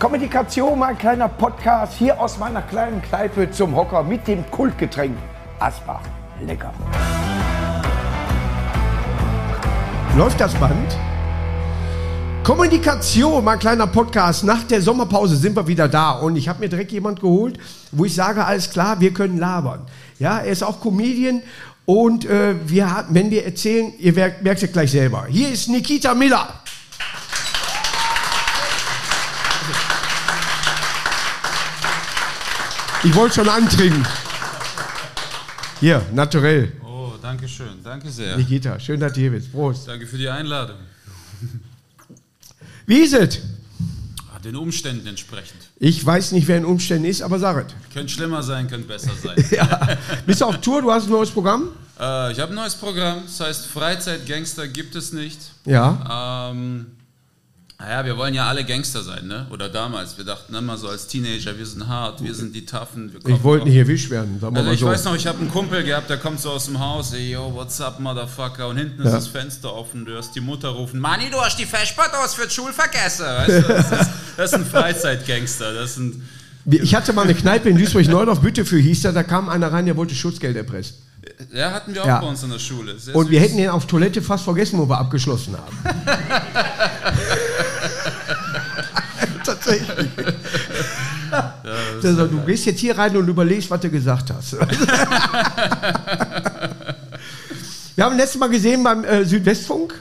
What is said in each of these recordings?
Kommunikation, mein kleiner Podcast hier aus meiner kleinen Kneipe zum Hocker mit dem Kultgetränk Asbach. Lecker. Läuft das Band? Kommunikation, mein kleiner Podcast. Nach der Sommerpause sind wir wieder da und ich habe mir direkt jemand geholt, wo ich sage, alles klar, wir können labern. Ja, er ist auch Comedian und äh, wir, wenn wir erzählen, ihr merkt, merkt es gleich selber. Hier ist Nikita Miller. Ich wollte schon antrinken. Hier, naturell. Oh, danke schön. Danke sehr. Nikita, schön, dass du hier bist. Prost. Danke für die Einladung. Wie ist es? Ah, Den Umständen entsprechend. Ich weiß nicht, wer in Umständen ist, aber sag es. Könnte schlimmer sein, könnte besser sein. Ja. Bist du auf Tour? Du hast ein neues Programm? äh, ich habe ein neues Programm, das heißt Freizeitgangster gibt es nicht. Ja. Ähm, naja, wir wollen ja alle Gangster sein, ne? Oder damals. Wir dachten immer so als Teenager, wir sind hart, wir sind die Taffen. Wir Ich wollte nicht erwischt werden, wir Also ich so. weiß noch, ich habe einen Kumpel gehabt, der kommt so aus dem Haus, ey, yo, what's up, Motherfucker? Und hinten ist Ja. das Fenster offen, du hörst die Mutter rufen, Manni, du hast die Festsportdose für die Schule vergessen. Weißt du, das, ist, das ist ein Freizeitgangster, das sind... Ich hatte mal eine Kneipe in Duisburg-Neudorf, Bütefür hieß da, da kam einer rein, der wollte Schutzgeld erpressen. Ja, hatten wir auch Ja. bei uns in der Schule. Sehr Und wir süß. hätten den auf Toilette fast vergessen, wo wir abgeschlossen haben. Tatsächlich. Sagt, du gehst jetzt hier rein und überlegst, was du gesagt hast. wir haben letztes Mal gesehen beim äh, Südwestfunk.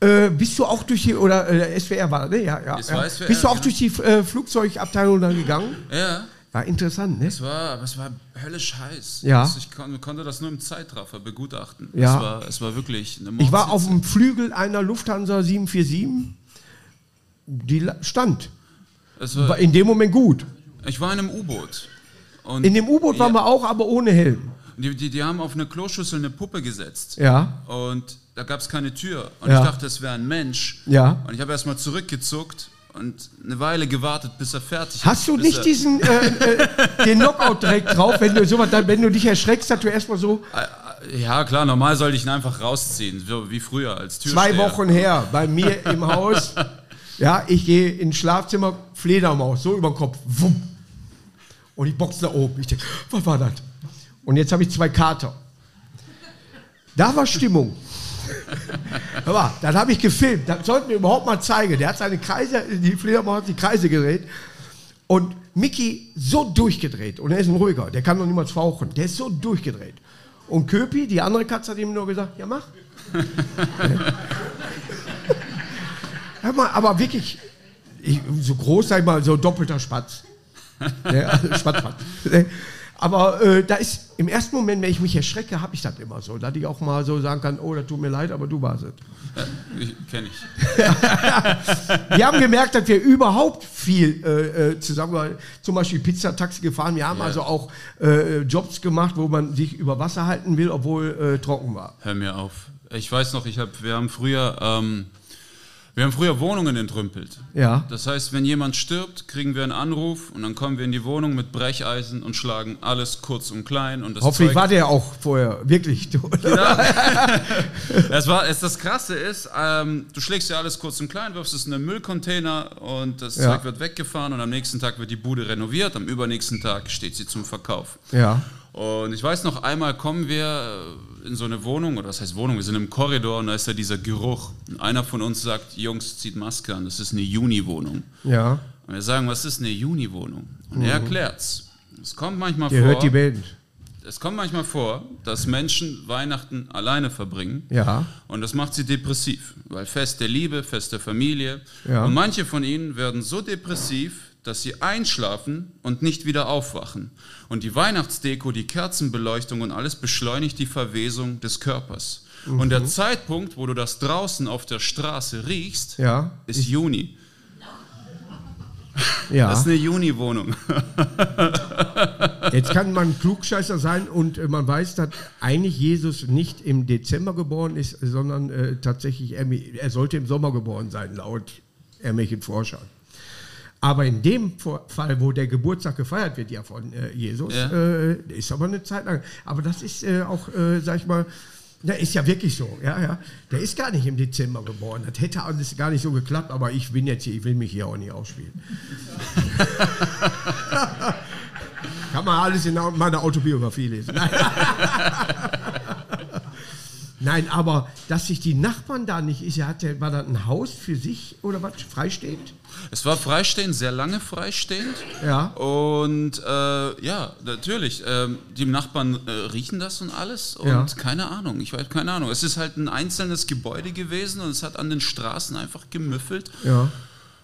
Äh, bist du auch durch die, oder äh, SWR war, ne? Ja, ja. Ja. SWR, bist du auch durch die äh, Flugzeugabteilung dann gegangen? Ja, War interessant, ne? es war, es war höllisch heiß. Ja. Das, ich kon, konnte das nur im Zeitraffer begutachten. Ja. Es, war, es war wirklich eine Ich war auf dem Flügel einer Lufthansa 747. Die stand. Es War war, in dem Moment gut. ich war in einem U-Boot. In dem U-Boot waren ja, wir auch, aber ohne Helm. Die, die, die haben auf eine Kloschüssel eine Puppe gesetzt. Ja. Und da gab es keine Tür. Und Ja. ich dachte, es wäre ein Mensch. Ja. Und ich habe erstmal zurückgezuckt und eine Weile gewartet, bis er fertig Hast du bis nicht er, diesen äh, äh, den Knockout direkt drauf, wenn du sowas, wenn du dich erschreckst, dass du erstmal so Ja, klar, normal sollte ich ihn einfach rausziehen, so wie früher als Türsteher. zwei Wochen her bei mir im Haus. Ja, ich gehe ins Schlafzimmer, Fledermaus, so über den Kopf. Wumm. Und ich box nach oben. Ich denke, was war das? Und jetzt habe ich zwei Kater. Da war Stimmung. Hör mal, dann habe ich gefilmt. Das sollten wir überhaupt mal zeigen. Der hat seine Kreise, die Fledermaus hat die Kreise gedreht. Und Mickey so durchgedreht. Und er ist ein ruhiger. Der kann noch niemals fauchen. Der ist so durchgedreht. Und Köpi, die andere Katze, hat ihm nur gesagt, ja mach. Hör mal, aber wirklich, ich, so groß, sag ich mal, so doppelter Spatz. Also Spatz, Spatz. Aber äh, da ist im ersten Moment, wenn ich mich erschrecke, habe ich das immer so, dass ich auch mal so sagen kann, oh, das tut mir leid, aber du warst es. Ich, Kenn ich. Wir haben gemerkt, dass wir überhaupt viel äh, äh, zusammen, zum Beispiel Pizzataxi gefahren. Wir haben Ja. also auch äh, Jobs gemacht, wo man sich über Wasser halten will, obwohl äh, trocken war. Hör mir auf. Ich weiß noch, ich hab, wir haben früher, ähm, wir haben früher Wohnungen entrümpelt. Ja. Das heißt, wenn jemand stirbt, kriegen wir einen Anruf und dann kommen wir in die Wohnung mit Brecheisen und schlagen alles kurz und klein und das Hoffentlich Zeug war der auch vorher wirklich. Das, war, es, das Krasse ist, ähm, du schlägst ja alles kurz und klein, wirfst es in einen Müllcontainer und das Ja. Zeug wird weggefahren und am nächsten Tag wird die Bude renoviert, am übernächsten Tag steht sie zum Verkauf. ja. Und ich weiß noch, einmal kommen wir in so eine Wohnung, oder das heißt Wohnung, wir sind im Korridor und da ist ja dieser Geruch. Und einer von uns sagt, Jungs, zieht Maske an, das ist eine Juni-Wohnung. Ja. Und wir sagen, was ist eine Juni-Wohnung? Und er erklärt's. Es kommt manchmal Ihr vor, hört die Band. es kommt manchmal vor, dass Menschen Weihnachten alleine verbringen. Ja. Und das macht sie depressiv, weil Fest der Liebe, Fest der Familie. Ja. Und manche von ihnen werden so depressiv, dass sie einschlafen und nicht wieder aufwachen. Und die Weihnachtsdeko, die Kerzenbeleuchtung und alles beschleunigt die Verwesung des Körpers. Und Mhm. der Zeitpunkt, wo du das draußen auf der Straße riechst, Ja. ist Juni. Ja. Das ist eine Juni-Wohnung. Jetzt kann man Klugscheißer sein und äh, man weiß, dass eigentlich Jesus nicht im Dezember geboren ist, sondern äh, tatsächlich, er, er sollte im Sommer geboren sein, laut irgendwelchen Forschern. Aber in dem Fall, wo der Geburtstag gefeiert wird, ja von äh, Jesus, Ja. äh, ist aber eine Zeit lang. Aber das ist äh, auch, äh, sag ich mal, Na, ist ja wirklich so, ja, ja. Der ist gar nicht im Dezember geboren. Das hätte alles gar nicht so geklappt, aber ich bin jetzt hier, ich will mich hier auch nicht ausspielen. Kann man alles in meiner Autobiografie lesen. Nein. Aber dass sich die Nachbarn da nicht ist, er hatte, war das ein Haus für sich oder was? Freistehend? Es war freistehend, sehr lange freistehend. Ja. Und äh, ja, natürlich. ähm, die Nachbarn äh, riechen das und alles. Und Ja. keine Ahnung, ich weiß keine Ahnung. Es ist halt ein einzelnes Gebäude gewesen und es hat an den Straßen einfach gemüffelt. Ja,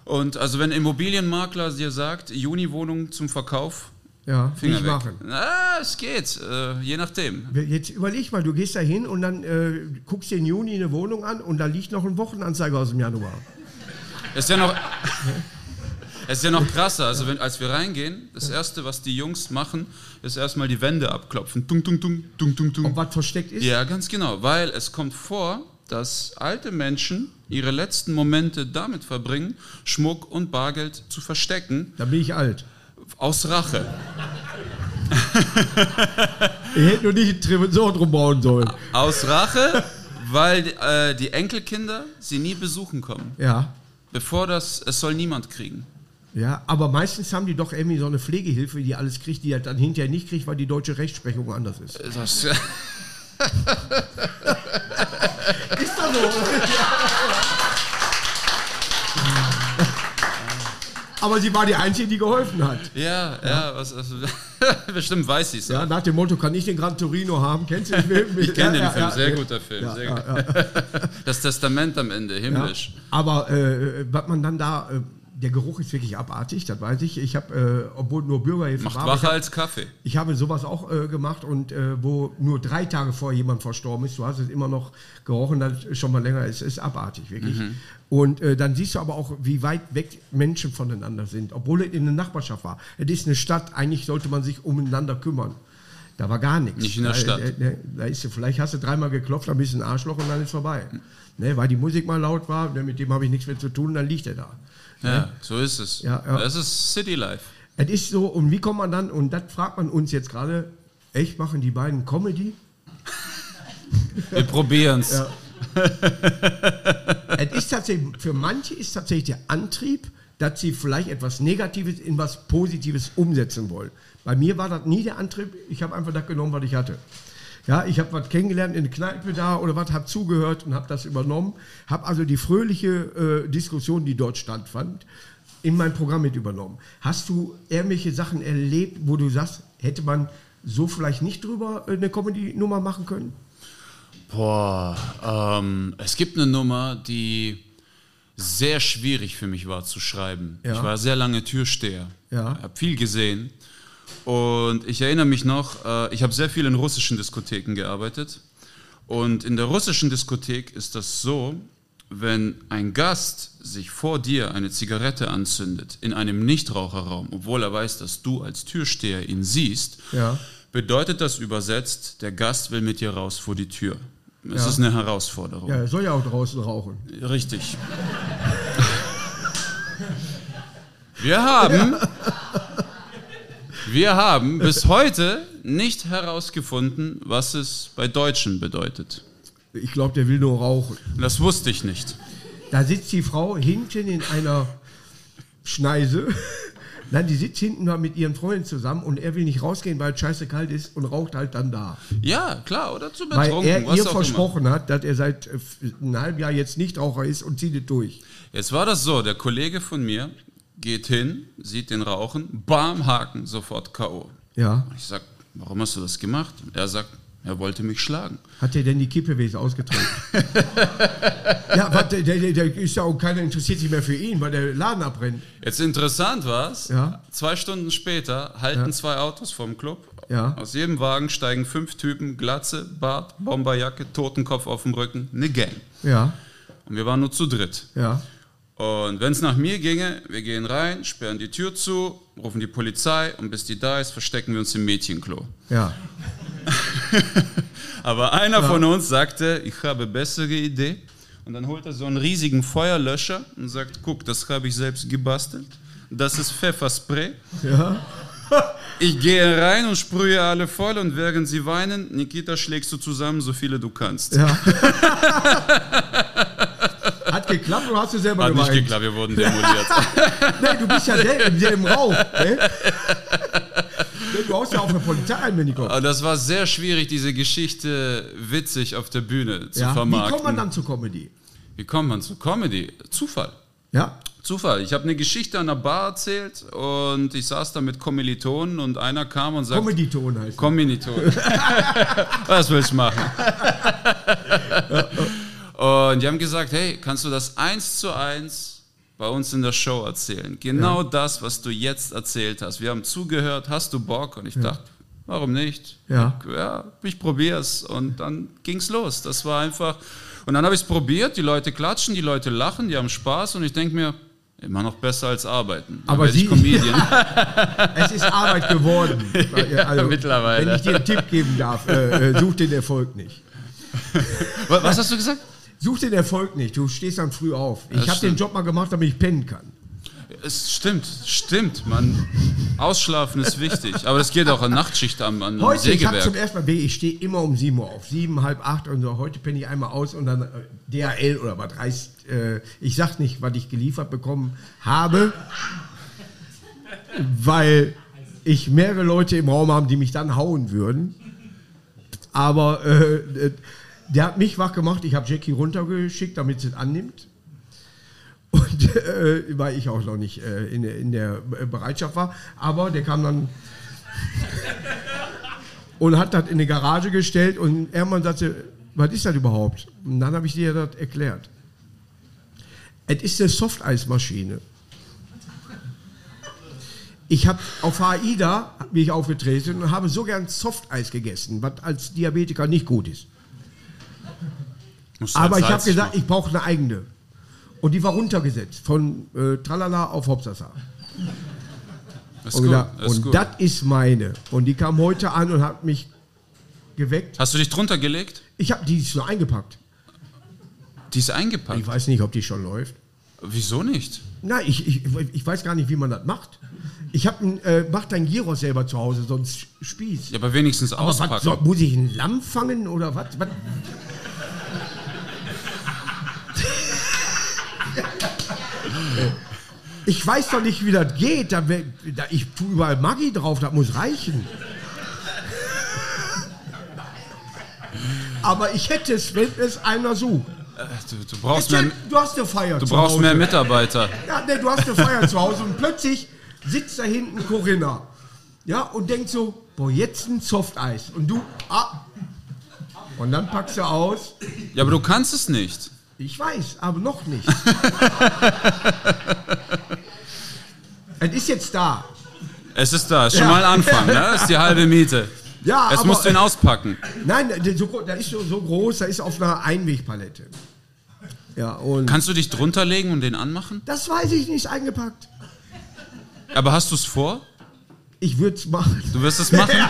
Und also wenn Immobilienmakler dir sagt, Juni-Wohnung zum Verkauf, ja, Finger nicht weg. machen. Na, es geht, äh, je nachdem. Jetzt überleg mal, du gehst da hin und dann äh, guckst dir im Juni eine Wohnung an und da liegt noch ein Wochenanzeiger aus dem Januar. Es ist ja noch, ist ja noch krasser. Also wenn, als wir reingehen, das erste, was die Jungs machen, ist erstmal die Wände abklopfen. Tung, tung, tung, tung, tung, tung. Ob was versteckt ist? Ja, ganz genau, weil es kommt vor, dass alte Menschen ihre letzten Momente damit verbringen, Schmuck und Bargeld zu verstecken, Da bin ich alt. Aus Rache. Ich hätte nur nicht einen Tresor drum bauen sollen. Aus Rache, weil äh, die Enkelkinder sie nie besuchen kommen. Ja. Bevor das, es soll niemand kriegen. Ja, aber meistens haben die doch irgendwie so eine Pflegehilfe, die alles kriegt, die er dann hinterher nicht kriegt, weil die deutsche Rechtsprechung anders ist. Das, Ist doch so. aber sie war die Einzige, die geholfen hat. ja, ja, was, also, bestimmt weiß sie es. Ja, nach dem Motto, kann ich den Gran Torino haben? Kennst du den Film? Ich kenne Ja, den Film, ja, sehr ja. guter Film. Ja, sehr ja, gut. ja. Das Testament am Ende, Ja, himmlisch. aber äh, was man dann da, äh, der Geruch ist wirklich abartig, das weiß ich. Ich habe, äh, obwohl nur Bürgerhilfe Macht war, wacher hab- als Kaffee. Ich habe sowas auch äh, gemacht und äh, wo nur drei Tage vorher jemand verstorben ist, du hast es immer noch gerochen, das ist schon mal länger, es ist abartig, wirklich. Und äh, dann siehst du aber auch, wie weit weg Menschen voneinander sind, obwohl es in der Nachbarschaft war. Es ist eine Stadt, eigentlich sollte man sich umeinander kümmern. Da war gar nichts. Nicht in der da, Stadt. Da, da, da ist, vielleicht hast du dreimal geklopft, ein bisschen Arschloch und dann ist vorbei. Ne, weil die Musik mal laut war, ne, mit dem habe ich nichts mehr zu tun, dann liegt er da. Ja, so ist es. Ja, ja. Das ist City Life. Es ist so, und wie kommt man dann, und das fragt man uns jetzt gerade, echt machen die beiden Comedy? Wir probieren es. Ja. es ist tatsächlich, für manche ist tatsächlich der Antrieb, dass sie vielleicht etwas Negatives in was Positives umsetzen wollen. Bei mir war das nie der Antrieb, ich habe einfach das genommen, was ich hatte. Ja, ich habe was kennengelernt in der Kneipe da oder was, habe zugehört und habe das übernommen, habe also die fröhliche äh, Diskussion, die dort stattfand, in mein Programm mit übernommen. Hast du irgendwelche Sachen erlebt, wo du sagst, hätte man so vielleicht nicht drüber äh, eine Comedy-Nummer machen können? Boah, ähm, es gibt eine Nummer, die sehr schwierig für mich war zu schreiben. Ja. Ich war sehr lange Türsteher, Ja. habe viel gesehen und ich erinnere mich noch, äh, ich habe sehr viel in russischen Diskotheken gearbeitet und in der russischen Diskothek ist das so, wenn ein Gast sich vor dir eine Zigarette anzündet in einem Nichtraucherraum, obwohl er weiß, dass du als Türsteher ihn siehst, Ja. bedeutet das übersetzt, der Gast will mit dir raus vor die Tür. Es Ja. ist eine Herausforderung. Ja, er soll ja auch draußen rauchen. Richtig. Wir haben, wir haben bis heute nicht herausgefunden, was es bei Deutschen bedeutet. Ich glaube, der will nur rauchen. Das wusste ich nicht. Da sitzt die Frau hinten in einer Schneise. Nein, die sitzt hinten mal mit ihren Freunden zusammen und er will nicht rausgehen, weil es scheiße kalt ist und raucht halt dann da. Ja, klar, oder zu Weil betrunken, er was ihr versprochen hat, dass er seit äh, einem halben Jahr jetzt nicht Raucher ist und zieht es durch. immer. Jetzt war das so, der Kollege von mir geht hin, sieht den Rauchen, bam, Haken, sofort K.O. Ja. Ich sag, warum hast du das gemacht? Und er sagt, er wollte mich schlagen. Hat er denn die Kippewesen ausgetrunken? ja, warte, der, der, der ist ja auch keiner interessiert sich mehr für ihn, weil der Laden abbrennt. Jetzt interessant war's. Ja. Zwei Stunden später halten zwei Autos vom Club. Ja. Aus jedem Wagen steigen fünf Typen, Glatze, Bart, Bomberjacke, Totenkopf auf dem Rücken, eine Gang. Ja, Und wir waren nur zu dritt. ja. Und wenn es nach mir ginge, wir gehen rein, sperren die Tür zu, rufen die Polizei und bis die da ist, verstecken wir uns im Mädchenklo. Ja. Aber einer von uns sagte, ich habe bessere Idee. Und dann holt er so einen riesigen Feuerlöscher und sagt, guck, das habe ich selbst gebastelt. Das ist Pfefferspray. Ja. Ich gehe rein und sprühe alle voll und während sie weinen, Nikita, schlägst du zusammen, so viele du kannst. Ja. Geklappt oder hast du selber Hat gemeint? nicht geklappt, wir wurden demoliert. Nee, du bist ja selber im selben Raum. Ne? Du haust ja auf der Polizei ein, wenn die kommt. Aber das war sehr schwierig, diese Geschichte witzig auf der Bühne zu Ja. Wie vermarkten. kommt man dann zur Comedy? Wie kommt man zu Comedy? Zufall. Ja. Zufall. Ich habe eine Geschichte an der Bar erzählt und ich saß da mit Kommilitonen und einer kam und sagte, Comedy-Ton heißt. Kommilitonen. Was willst du machen? Und die haben gesagt, hey, kannst du das eins zu eins bei uns in der Show erzählen? Genau das, was du jetzt erzählt hast. Wir haben zugehört, hast du Bock? Und ich dachte, warum nicht? Ja. ja, ich probier's. Und dann ging's los. Das war einfach. Und dann habe ich es probiert, die Leute klatschen, die Leute lachen, die haben Spaß und ich denke mir, immer noch besser als arbeiten. Aber ich Sie- Comedian. Es ist Arbeit geworden. Also, mittlerweile. Wenn ich dir einen Tipp geben darf, äh, äh, such den Erfolg nicht. Was hast du gesagt? Such den Erfolg nicht. Du stehst dann früh auf. Ich habe den. Job mal gemacht, damit ich pennen kann. Es stimmt, stimmt, man. Ausschlafen ist wichtig, aber das geht auch an Nachtschicht am, an Heute, ich habe zum Sägewerk. ersten Mal, ich stehe immer um 7 Uhr auf. 7, halb 8 und so. Heute penne ich einmal aus und dann äh, DHL oder was heißt, äh, ich sag nicht, was ich geliefert bekommen habe, weil ich mehrere Leute im Raum habe, die mich dann hauen würden. Aber äh, äh, der hat mich wach gemacht. Ich habe Jackie runtergeschickt, damit sie es annimmt. Und äh, weil ich auch noch nicht äh, in, der- in der Bereitschaft war. Aber der kam dann und hat das in die Garage gestellt und irgendwann sagte, was ist das überhaupt? Und dann habe ich dir das erklärt. Es ist eine Softeismaschine. Ich habe auf AIDA bin ich aufgetreten und habe so gern Softeis gegessen, was als Diabetiker nicht gut ist. Aber ich habe gesagt, ich brauche eine eigene. Und die war runtergesetzt von äh, Tralala auf Hopsasa. ist Und, ist und das ist meine. Und die kam heute an und hat mich geweckt. Hast du dich drunter gelegt? Ich habe die ist nur eingepackt. Die ist eingepackt. Ich weiß nicht, ob die schon läuft. Wieso nicht? Nein, ich, ich, ich weiß gar nicht, wie man das macht. Ich habe äh, mach dein Gyros selber zu Hause, sonst Spieß. Ja, aber wenigstens Aber was auspacken. soll, muss ich ein Lamm fangen oder was? was? Ich weiß doch nicht, wie das geht. Da, da, ich tue überall Maggi drauf, das muss reichen. Aber ich hätte es, wenn es einer sucht. Du, du brauchst, mehr, du hast eine Feier du brauchst Hause. mehr Mitarbeiter. Ja, nee, du hast eine Feier zu Hause und plötzlich sitzt da hinten Corinna. Ja, und denkt so, boah, jetzt ein Softeis. Und du, ah. Und dann packst du aus. Ja, aber du kannst es nicht. Ich weiß, aber noch nicht. es ist jetzt da. Es ist da, ist schon Ja. mal Anfang, ne? Das ist die halbe Miete. Ja, Jetzt aber- musst du ihn auspacken. Nein, der, so, ist so, so groß, der ist auf einer Einwegpalette. Ja, und Kannst du dich drunter legen und den anmachen? das weiß ich nicht, eingepackt. Aber hast du es vor? Ich würde es machen. Du wirst es machen?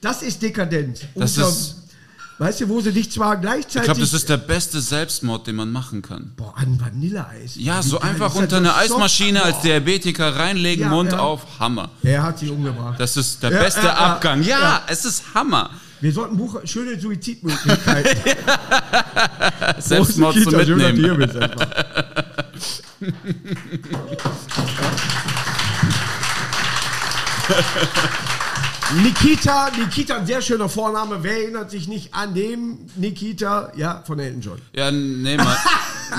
Das ist dekadent. Das Unter- ist- weißt du, wo sie dich zwar gleichzeitig... Ich glaube, das ist der beste Selbstmord, den man machen kann. Boah, an Vanilleeis. Ja, so geil einfach unter eine ist so- Eismaschine als. Diabetiker reinlegen, Ja, Mund ja. auf, Hammer. Er hat sie umgebracht. Das ist der Ja, beste ja. Abgang. Ja, Ja. es ist Hammer. Wir sollten Buch, schöne Suizidmöglichkeiten. Selbstmord zu Kita, mitnehmen. Nikita, Nikita, ein sehr schöner Vorname. Wer erinnert sich nicht an den Nikita, ja, von Elton John? Ja, nee, mein,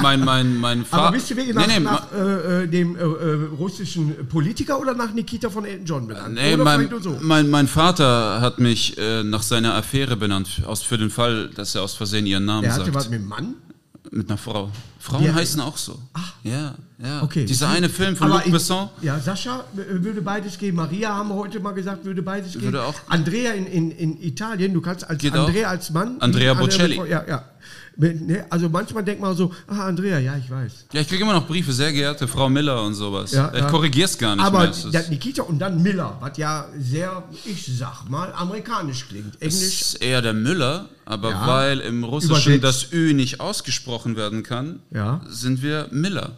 mein, mein, mein Vater. Aber bist du wirklich nach, nee, nee, nach äh, äh, dem äh, äh, russischen Politiker oder nach Nikita von Elton John benannt? Nee, mein, so? mein, mein Vater hat mich äh, nach seiner Affäre benannt, aus, für den Fall, dass er aus Versehen ihren Namen Der hatte sagt. was mit dem Mann? Mit einer Frau. Frauen Ja. heißen auch so. Ja, ja. Okay. Dieser eine Film von Aber Luc in- Besson. Ja, Sascha äh, würde beides gehen. Maria haben wir heute mal gesagt, würde beides gehen. Würde auch. Andrea in, in, in Italien, du kannst als Geht Andrea auch. als Mann. Andrea Andrea Bocelli. mit- Ja, ja. Ne, Also manchmal denkt man so, ah, Andrea, ja, ich weiß. Ja, ich kriege immer noch Briefe, sehr geehrte Frau Miller und sowas. Ja, ich ja. korrigiere es gar nicht Aber mehr. Es ist- der Nikita und dann Miller, was ja sehr, ich sag mal, amerikanisch klingt. Es Englisch. ist eher der Müller, aber Ja. weil im Russischen Übersetzt. das Ü nicht ausgesprochen werden kann, sind wir Miller.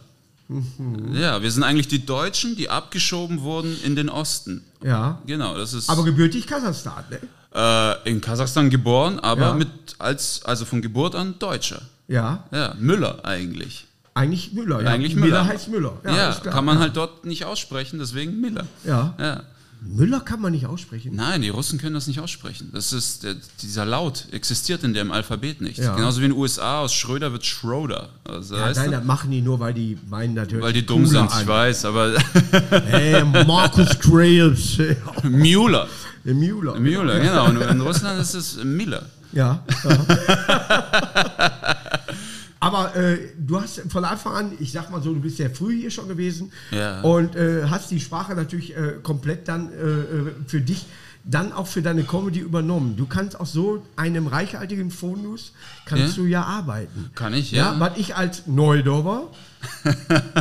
Ja, wir sind eigentlich die Deutschen, die abgeschoben wurden in den Osten. Ja. Genau, das ist Aber gebürtig Kasachstan, ne? äh, in Kasachstan geboren, aber Ja. mit als also von Geburt an Deutscher. Ja. Ja, Müller eigentlich. Eigentlich Müller. Ja. Eigentlich Müller. heißt Müller. Ja, klar. kann man halt dort nicht aussprechen, deswegen Miller. Ja. Ja. Müller kann man nicht aussprechen. Nein, die Russen können das nicht aussprechen. Das ist der, dieser Laut existiert in dem Alphabet nicht. Ja. Genauso wie in den USA aus Schröder wird Schroeder. Also, Ja, nein, das machen die nur, weil die meinen natürlich. Weil die dumm sind, ich weiß, aber Hey, Markus Krebs. Müller. Müller. Müller, genau. Und in Russland ist es Miller. Ja. ja. Aber äh, du hast von Anfang an, ich sag mal so, du bist sehr früh hier schon gewesen Ja. und äh, hast die Sprache natürlich äh, komplett dann äh, äh, für dich, dann auch für deine Comedy übernommen. Du kannst aus so einem reichhaltigen Phonus, kannst Ja. du ja arbeiten. Kann ich, Ja, ja. was ich als Neudorfer,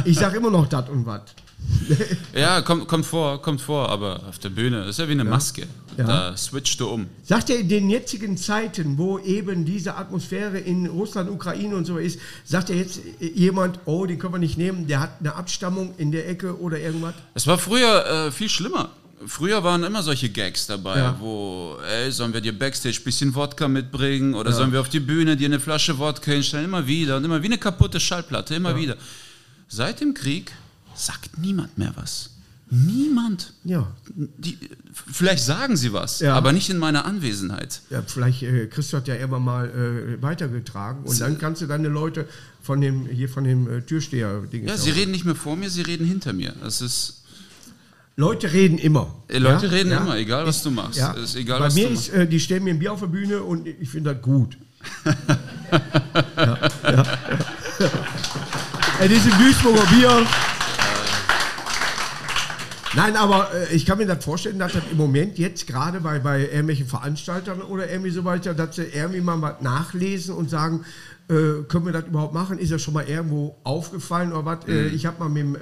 ich sag immer noch dat und wat. Ja, kommt, kommt vor, kommt vor, aber auf der Bühne ist ja wie eine Maske. Ja. Da switcht du um. Sagt er in den jetzigen Zeiten, wo eben diese Atmosphäre in Russland, Ukraine und so ist, sagt er jetzt jemand, oh, den können wir nicht nehmen, der hat eine Abstammung in der Ecke oder irgendwas? Es war früher äh, viel schlimmer. Früher waren immer solche Gags dabei, Ja. wo, ey, sollen wir dir Backstage ein bisschen Wodka mitbringen oder sollen wir auf die Bühne dir eine Flasche Wodka hinstellen? Immer wieder und immer wie eine kaputte Schallplatte, immer wieder. Seit dem Krieg sagt niemand mehr was. Niemand. Ja. Die, vielleicht sagen sie was, Ja. aber nicht in meiner Anwesenheit. Ja, vielleicht äh, Christoph hat ja immer mal äh, weitergetragen und dann kannst du deine Leute von dem hier von dem äh, Türsteher. Ja, sie reden nicht mehr vor mir, sie reden hinter mir. Das ist, Leute reden immer. äh, Leute Ja? reden Ja? immer, egal was du machst. Ja. Ist egal, Bei mir ist, äh, die stellen mir ein Bier auf der Bühne und ich finde das gut. ja, ja, das ist ein Duisburger Bier. Nein, aber äh, ich kann mir das vorstellen, dass das im Moment jetzt gerade bei, bei irgendwelchen Veranstaltern oder irgendwie so weiter, dass sie irgendwie mal was nachlesen und sagen, äh, können wir das überhaupt machen? Ist ja schon mal irgendwo aufgefallen oder was? Mhm. Äh, ich habe mal mit dem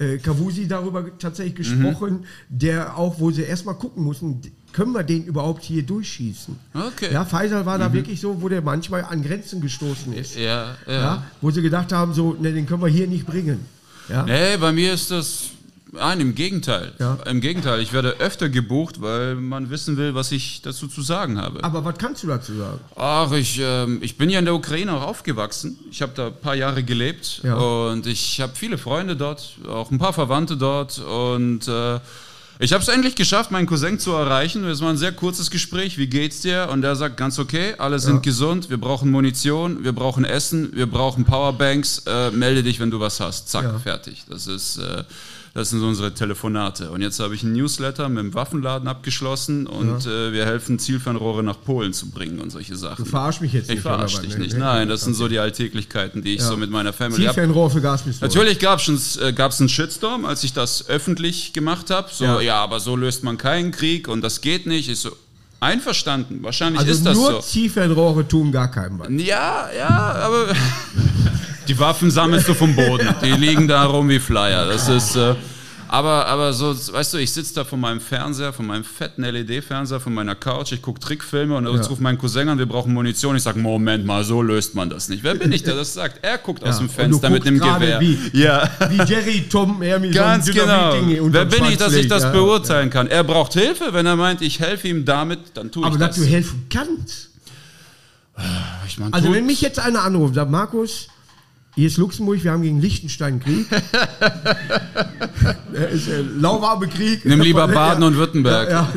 äh, äh, Kavusi darüber tatsächlich Mhm. gesprochen, der auch, wo sie erstmal gucken mussten, können wir den überhaupt hier durchschießen? Okay. Mhm. Ja, Faisal war da wirklich so, wo der manchmal an Grenzen gestoßen ist. Ja, ja. Ja, wo sie gedacht haben, so, ne, den können wir hier nicht bringen. Ja, Nee, bei mir ist das. Nein, im Gegenteil. Ja. Im Gegenteil. Ich werde öfter gebucht, weil man wissen will, was ich dazu zu sagen habe. Aber was kannst du dazu sagen? Ach, ich, ähm, ich bin ja in der Ukraine auch aufgewachsen. Ich habe da ein paar Jahre gelebt Ja. und ich habe viele Freunde dort, auch ein paar Verwandte dort und äh, ich habe es endlich geschafft, meinen Cousin zu erreichen. Es war ein sehr kurzes Gespräch. Wie geht's dir? Und er sagt ganz okay, alle sind gesund. Wir brauchen Munition, wir brauchen Essen, wir brauchen Powerbanks. Äh, melde dich, wenn du was hast. Zack, Ja. fertig. Das ist äh, das sind so unsere Telefonate. Und jetzt habe ich einen Newsletter mit dem Waffenladen abgeschlossen und äh, wir helfen, Zielfernrohre nach Polen zu bringen und solche Sachen. Du verarsch mich jetzt Ich nicht. verarsch oder was? dich nicht. Nein, das sind so die Alltäglichkeiten, die ich so mit meiner Family habe. Zielfernrohr für Gaspistole. Natürlich gab es äh, gab's einen Shitstorm, als ich das öffentlich gemacht habe. So, Ja. ja. aber so löst man keinen Krieg und das geht nicht. Ich so, einverstanden, wahrscheinlich Also ist das nur so. Zielfernrohre tun gar keinem was. Ja, ja, aber die Waffen sammelst du vom Boden. Die liegen da rum wie Flyer. Das ist. Äh, aber, aber so, weißt du, ich sitze da vor meinem Fernseher, vor meinem fetten LED-Fernseher, vor meiner Couch, ich gucke Trickfilme und jetzt ruft mein Cousin an, wir brauchen Munition. Ich sage, Moment mal, so löst man das nicht. Wer bin ich, der das sagt? Er guckt aus Ja, dem und du Fenster mit einem Gewehr. wie- Ja. Wie Jerry Tom irgendwie Ganz genau. Wer bin ich, dass ich das ja. beurteilen kann? Er braucht Hilfe, wenn er meint, ich helfe ihm damit, dann tue Aber ich dass das. du helfen kannst. ich mein, Also wenn mich jetzt einer anruft, sagt Markus, hier ist Luxemburg, wir haben gegen Liechtenstein Krieg. Der ist äh, lauwarme Krieg. Nimm lieber Ja, Baden und Württemberg. Ja,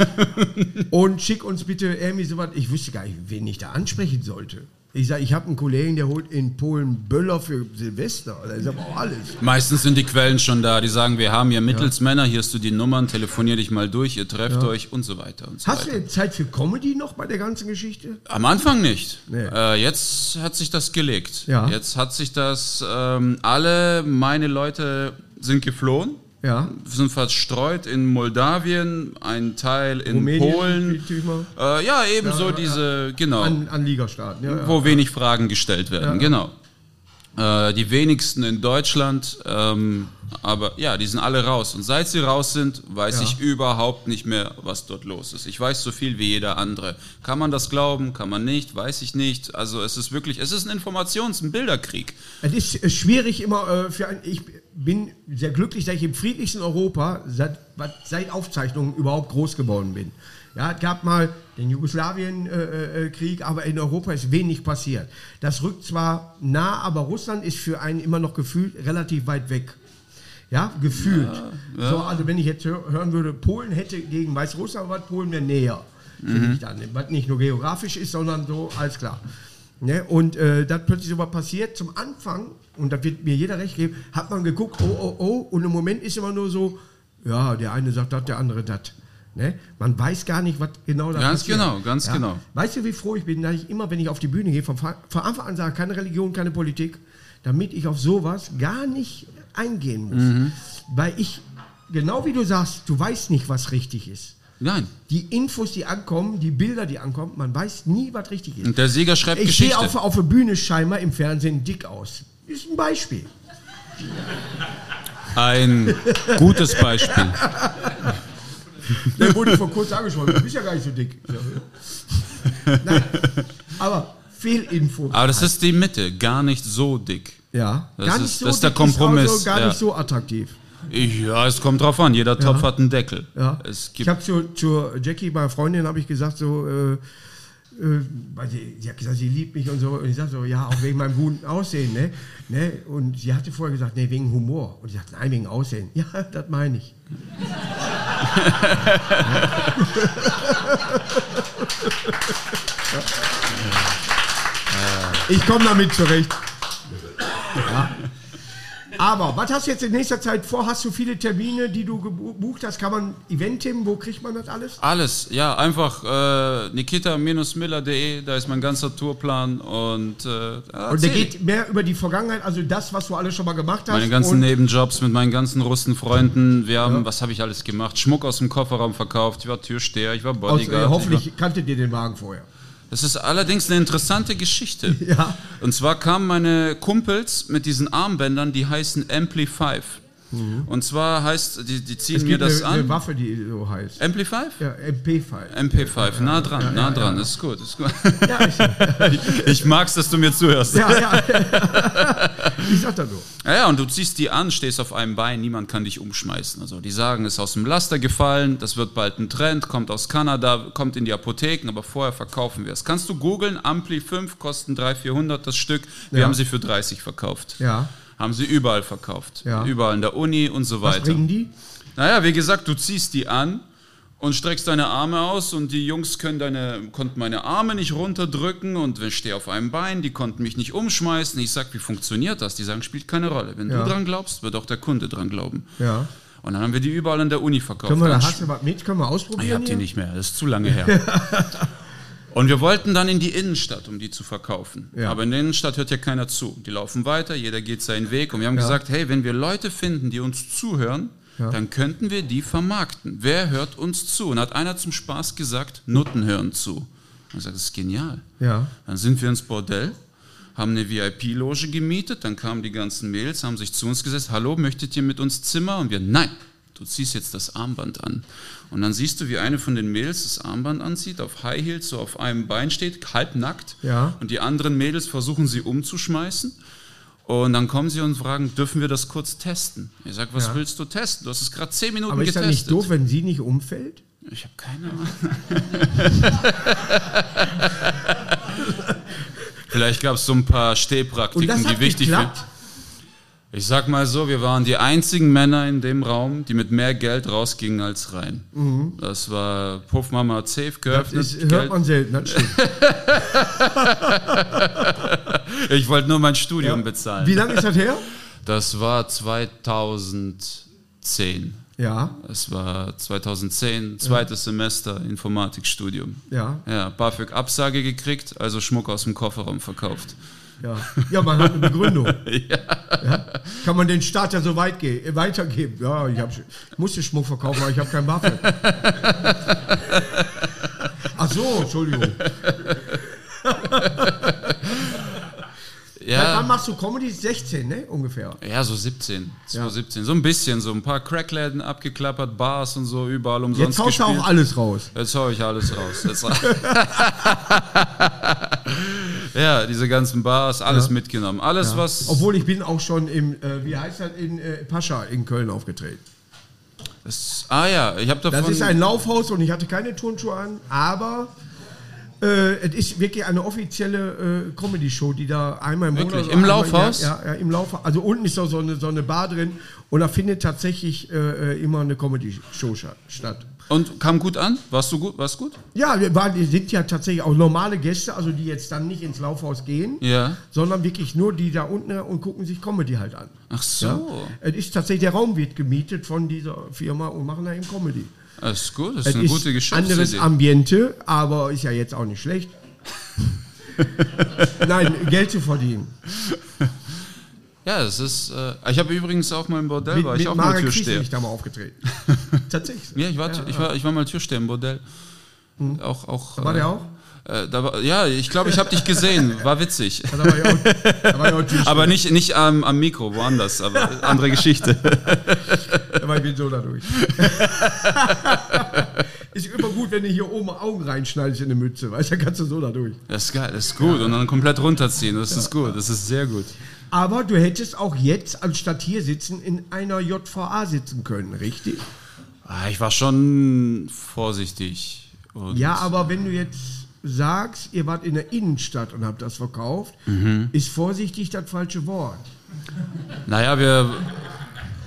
und schick uns bitte irgendwie sowas. Ich wüsste gar nicht, wen ich da ansprechen sollte. Ich sage, ich habe einen Kollegen, der holt in Polen Böller für Silvester. Da ist aber auch alles. Meistens sind die Quellen schon da. Die sagen, wir haben hier Mittelsmänner, hier hast du die Nummern, telefonier dich mal durch, ihr trefft euch und so weiter und so Hast du weiter. jetzt Zeit für Comedy noch bei der ganzen Geschichte? Am Anfang nicht. Nee. Äh, jetzt hat sich das gelegt. Ja. Jetzt hat sich das, ähm, alle meine Leute sind geflohen, Ja. sind verstreut in Moldawien, ein Teil in Rumänien, Polen. Äh, ja, ebenso Ja, ja, diese, genau, An, an Ligastaaten. Ja, ja. wo wenig Fragen gestellt werden, Ja. genau. Äh, die wenigsten in Deutschland. Ähm, aber ja, die sind alle raus. Und seit sie raus sind, weiß Ja. ich überhaupt nicht mehr, was dort los ist. Ich weiß so viel wie jeder andere. Kann man das glauben? Kann man nicht? Weiß ich nicht. Also es ist wirklich, es ist ein Informations-, ein Bilderkrieg. Es ist schwierig immer äh, für ein, ich bin sehr glücklich, dass ich im friedlichsten Europa seit, seit Aufzeichnungen überhaupt groß geworden bin. Ja, es gab mal den Jugoslawien-Krieg, aber in Europa ist wenig passiert. Das rückt zwar nah, aber Russland ist für einen immer noch gefühlt relativ weit weg. Ja, gefühlt. So, also wenn ich jetzt hör, hören würde, Polen hätte gegen Weißrussland, was Polen wäre näher. Finde ich dann. Was nicht nur geografisch ist, sondern so, alles klar. Ne? Und äh, dass plötzlich sowas passiert, zum Anfang, und da wird mir jeder recht geben, hat man geguckt, oh, oh, oh, und im Moment ist immer nur so, ja, der eine sagt das, der andere das. Ne? Man weiß gar nicht, was genau da Ganz passiert. genau, ganz genau. Weißt du, wie froh ich bin, dass ich immer, wenn ich auf die Bühne gehe, von, von Anfang an sage, keine Religion, keine Politik, damit ich auf sowas gar nicht eingehen muss. Mhm. Weil ich, genau wie du sagst, du weißt nicht, was richtig ist. Nein. Die Infos, die ankommen, die Bilder, die ankommen, man weiß nie, was richtig ist. Und der Sieger schreibt Ich sehe Geschichte. auf, auf der Bühne scheinbar im Fernsehen dick aus. Ist ein Beispiel. Ein gutes Beispiel. Der wurde vor kurzem angesprochen. Du bist ja gar nicht so dick. Nein, aber Fehlinfo. Aber das ist die Mitte, gar nicht so dick. ja, das gar ist- nicht so das ist der dick, Kompromiss, also gar ja. nicht so attraktiv. Ja, es kommt drauf an. Jeder Topf hat einen Deckel. Ja. Es Ich habe zur, zur Jackie, meiner Freundin, habe ich gesagt, so, äh, äh, weil sie, sie hat gesagt, sie liebt mich und so. Und ich sage so, ja, auch wegen meinem guten Aussehen. Ne? Ne? Und sie hatte vorher gesagt, nee, wegen Humor. Und ich sagte, nein, wegen Aussehen. Ja, das meine ich. Ich komme damit zurecht. Ja. Aber was hast du jetzt in nächster Zeit vor? Hast du viele Termine, die du gebucht hast? Kann man Event-Themen, wo kriegt man das alles? alles. Ja, einfach äh, nikita-miller.de, da ist mein ganzer Tourplan. Und, äh, Und der geht mehr über die Vergangenheit, also das, was du alles schon mal gemacht hast. Meine ganzen Nebenjobs mit meinen ganzen Russenfreunden. Wir haben, was habe ich alles gemacht? Schmuck aus dem Kofferraum verkauft. Ich war Türsteher, ich war aus, Bodyguard. äh, ich hoffentlich kanntet ihr den Wagen vorher. Das ist allerdings eine interessante Geschichte. Ja. Und zwar kamen meine Kumpels mit diesen Armbändern, die heißen Ampli 5. Und zwar heißt, die, die ziehen mir das eine, eine an. Waffe, die so heißt. Ampli 5? Ja, MP5. MP5, nah dran, nah dran, ist gut. Ist gut. Ja, ich, ich mag's, dass du mir zuhörst. ja, ja. ich sag das nur. Ja, ja, und du ziehst die an, stehst auf einem Bein, niemand kann dich umschmeißen. Also die sagen, ist aus dem Laster gefallen, das wird bald ein Trend, kommt aus Kanada, kommt in die Apotheken, aber vorher verkaufen wir es. Kannst du googeln, Ampli 5 kosten 300, 400 das Stück, wir Ja. haben sie für 30 verkauft. Ja. Haben sie überall verkauft. Ja. Überall in der Uni und so Was weiter. bringen die? Naja, wie gesagt, du ziehst die an und streckst deine Arme aus und die Jungs können deine, konnten meine Arme nicht runterdrücken und ich stehe auf einem Bein, die konnten mich nicht umschmeißen. Ich sag, wie funktioniert das? Die sagen, spielt keine Rolle. Wenn Ja. du dran glaubst, wird auch der Kunde dran glauben. Ja. Und dann haben wir die überall in der Uni verkauft. Können wir da, hast du was mit? Können wir ausprobieren? ich hab die nicht mehr, das ist zu lange her. Und wir wollten dann in die Innenstadt, um die zu verkaufen. Ja. Aber in der Innenstadt hört ja keiner zu. Die laufen weiter, jeder geht seinen Weg. Und wir haben Ja. gesagt, hey, wenn wir Leute finden, die uns zuhören, dann könnten wir die vermarkten. Wer hört uns zu? Und hat einer zum Spaß gesagt, Nutten hören zu. Und ich gesagt, das ist genial. Ja. Dann sind wir ins Bordell, haben eine VIP-Loge gemietet, dann kamen die ganzen Mädels, haben sich zu uns gesetzt, hallo, möchtet ihr mit uns Zimmer? Und wir, nein, du ziehst jetzt das Armband an. Und dann siehst du, wie eine von den Mädels das Armband anzieht, auf High Heels, so auf einem Bein steht, halbnackt. Ja. Und die anderen Mädels versuchen sie umzuschmeißen. Und dann kommen sie und fragen, dürfen wir das kurz testen? Ich sage, was Ja. willst du testen? Du hast es gerade zehn Minuten Aber ist das getestet. nicht doof, wenn sie nicht umfällt? Ich habe keine Ahnung. Vielleicht gab es so ein paar Stehpraktiken, die wichtig sind. Ich sag mal so, wir waren die einzigen Männer in dem Raum, die mit mehr Geld rausgingen als rein. Das war Puffmama hat safe Das geöffnet. ist, hört Geld. man selten, das stimmt. Ich wollte nur mein Studium Ja. bezahlen. Wie lange ist das her? Das war 2010. Ja, Das war 2010, zweites Semester Informatikstudium. ja, Ja, BAföG Absage gekriegt, also Schmuck aus dem Kofferraum verkauft. Ja. Ja, man hat eine Begründung. ja. Kann man den Staat ja so weit ge äh, weitergeben? Ja, ich, hab, ich musste Schmuck verkaufen, aber ich habe kein Waffe. Ach so, Entschuldigung. Ja. Seit wann machst du Comedy? 16, ne? Ungefähr. Ja, so 17, 2017. So ein bisschen, so ein paar Crackläden abgeklappert, Bars und so, überall umsonst Jetzt haust du auch alles raus. Jetzt hau ich alles raus. Ja, diese ganzen Bars, alles mitgenommen. Alles, was. Obwohl ich bin auch schon im, äh, wie heißt das, in äh, Pascha in Köln aufgetreten. Das, ah ja, ich habe davon. Das ist ein Laufhaus und ich hatte keine Turnschuhe an, aber äh, es ist wirklich eine offizielle äh, Comedy-Show, die da einmal im Wirklich? Monat... Im einmal- Laufhaus? Ja, ja, im Laufhaus. Also unten ist doch so eine, so eine Bar drin und da findet tatsächlich äh, äh, immer eine Comedy-Show statt. Und kam gut an? Warst du gut? Warst gut? Ja, wir waren, wir sind ja tatsächlich auch normale Gäste, also die jetzt dann nicht ins Laufhaus gehen, Ja. sondern wirklich nur die da unten und gucken sich Comedy halt an. Ach so. Ja? Es ist tatsächlich, der Raum wird gemietet von dieser Firma und machen da eben Comedy. Das ist gut, das Es ist eine gute anderes Geschäftsidee. Ambiente, aber ist ja jetzt auch nicht schlecht. Nein, Geld zu verdienen. Ja, das ist. Äh, ich habe übrigens auch mal im Bordell, Mit, war ich mit auch mal Marek Kiesel Türsteher. ich da mal aufgetreten. Tatsächlich. Ja, ich war, ich, war, ich war mal Türsteher im Bordell. Auch, auch, Hm. War äh, der auch? Äh, war, ja, ich glaube, ich habe dich gesehen. War witzig. War auch, war. Aber nicht, nicht am, am Mikro, woanders, aber andere Geschichte. Da war ich bin so dadurch. ist immer gut, wenn du hier oben Augen reinschneidest in eine Mütze, weißt du, dann kannst du so dadurch. Das ist geil, das ist gut. Und dann komplett runterziehen, das ist gut, das ist sehr gut. Aber du hättest auch jetzt, anstatt hier sitzen, in einer JVA sitzen können, richtig? Ah, Ich war schon vorsichtig. Ja, aber wenn du jetzt sagst, ihr wart in der Innenstadt und habt das verkauft, Mhm. ist vorsichtig das falsche Wort. Naja, wir.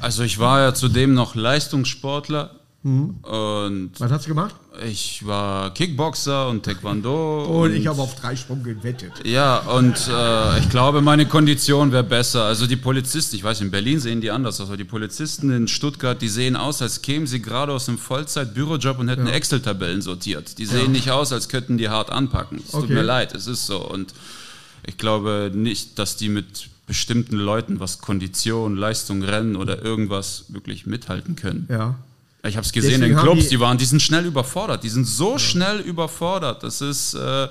Also, ich war ja zudem noch Leistungssportler. Mhm. Und Was hast du gemacht? ich war Kickboxer und Taekwondo. Und ich habe auf Dreisprung gewettet. Ja, und äh, ich glaube, meine Kondition wäre besser. Also die Polizisten, ich weiß, in Berlin sehen die anders aus, aber die Polizisten in Stuttgart, die sehen aus, als kämen sie gerade aus einem Vollzeit-Bürojob und hätten Excel-Tabellen sortiert. Die sehen nicht aus, als könnten die hart anpacken. Es tut Okay. mir leid, es ist so. Und ich glaube nicht, dass die mit bestimmten Leuten, was Kondition, Leistung, Rennen oder irgendwas wirklich mithalten können. Ja. Ich habe es gesehen Deswegen in Clubs, die- die, waren, die sind schnell überfordert. Die sind so schnell überfordert. Das ist, äh,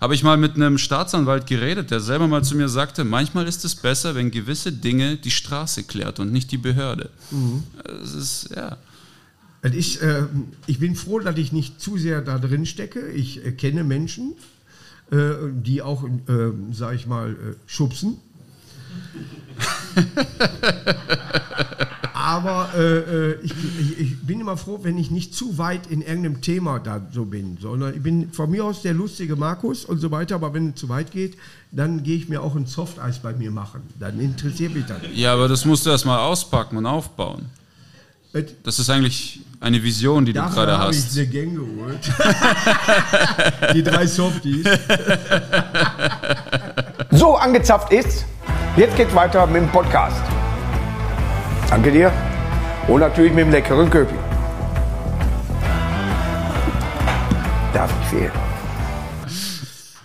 habe ich mal mit einem Staatsanwalt geredet, der selber mal zu mir sagte, manchmal ist es besser, wenn gewisse Dinge die Straße klärt und nicht die Behörde. Mhm. Das ist, ja. Es ist, äh, ich bin froh, dass ich nicht zu sehr da drin stecke. Ich äh, kenne Menschen, äh, die auch, äh, sag ich mal, äh, schubsen. Aber äh, äh, ich, ich, ich bin immer froh, wenn ich nicht zu weit in irgendeinem Thema da so bin, sondern ich bin von mir aus der lustige Markus und so weiter, aber wenn es zu weit geht, dann gehe ich mir auch ein Softeis bei mir machen. Dann interessiert mich das. ja, aber das musst du erstmal auspacken und aufbauen. Das ist eigentlich eine Vision, die du Dafür gerade habe ich hast. eine Gang geholt. Die drei Softies. So angezapft ist, jetzt geht's weiter mit dem Podcast. Danke dir und natürlich mit dem leckeren Köpi. Darf nicht fehlen.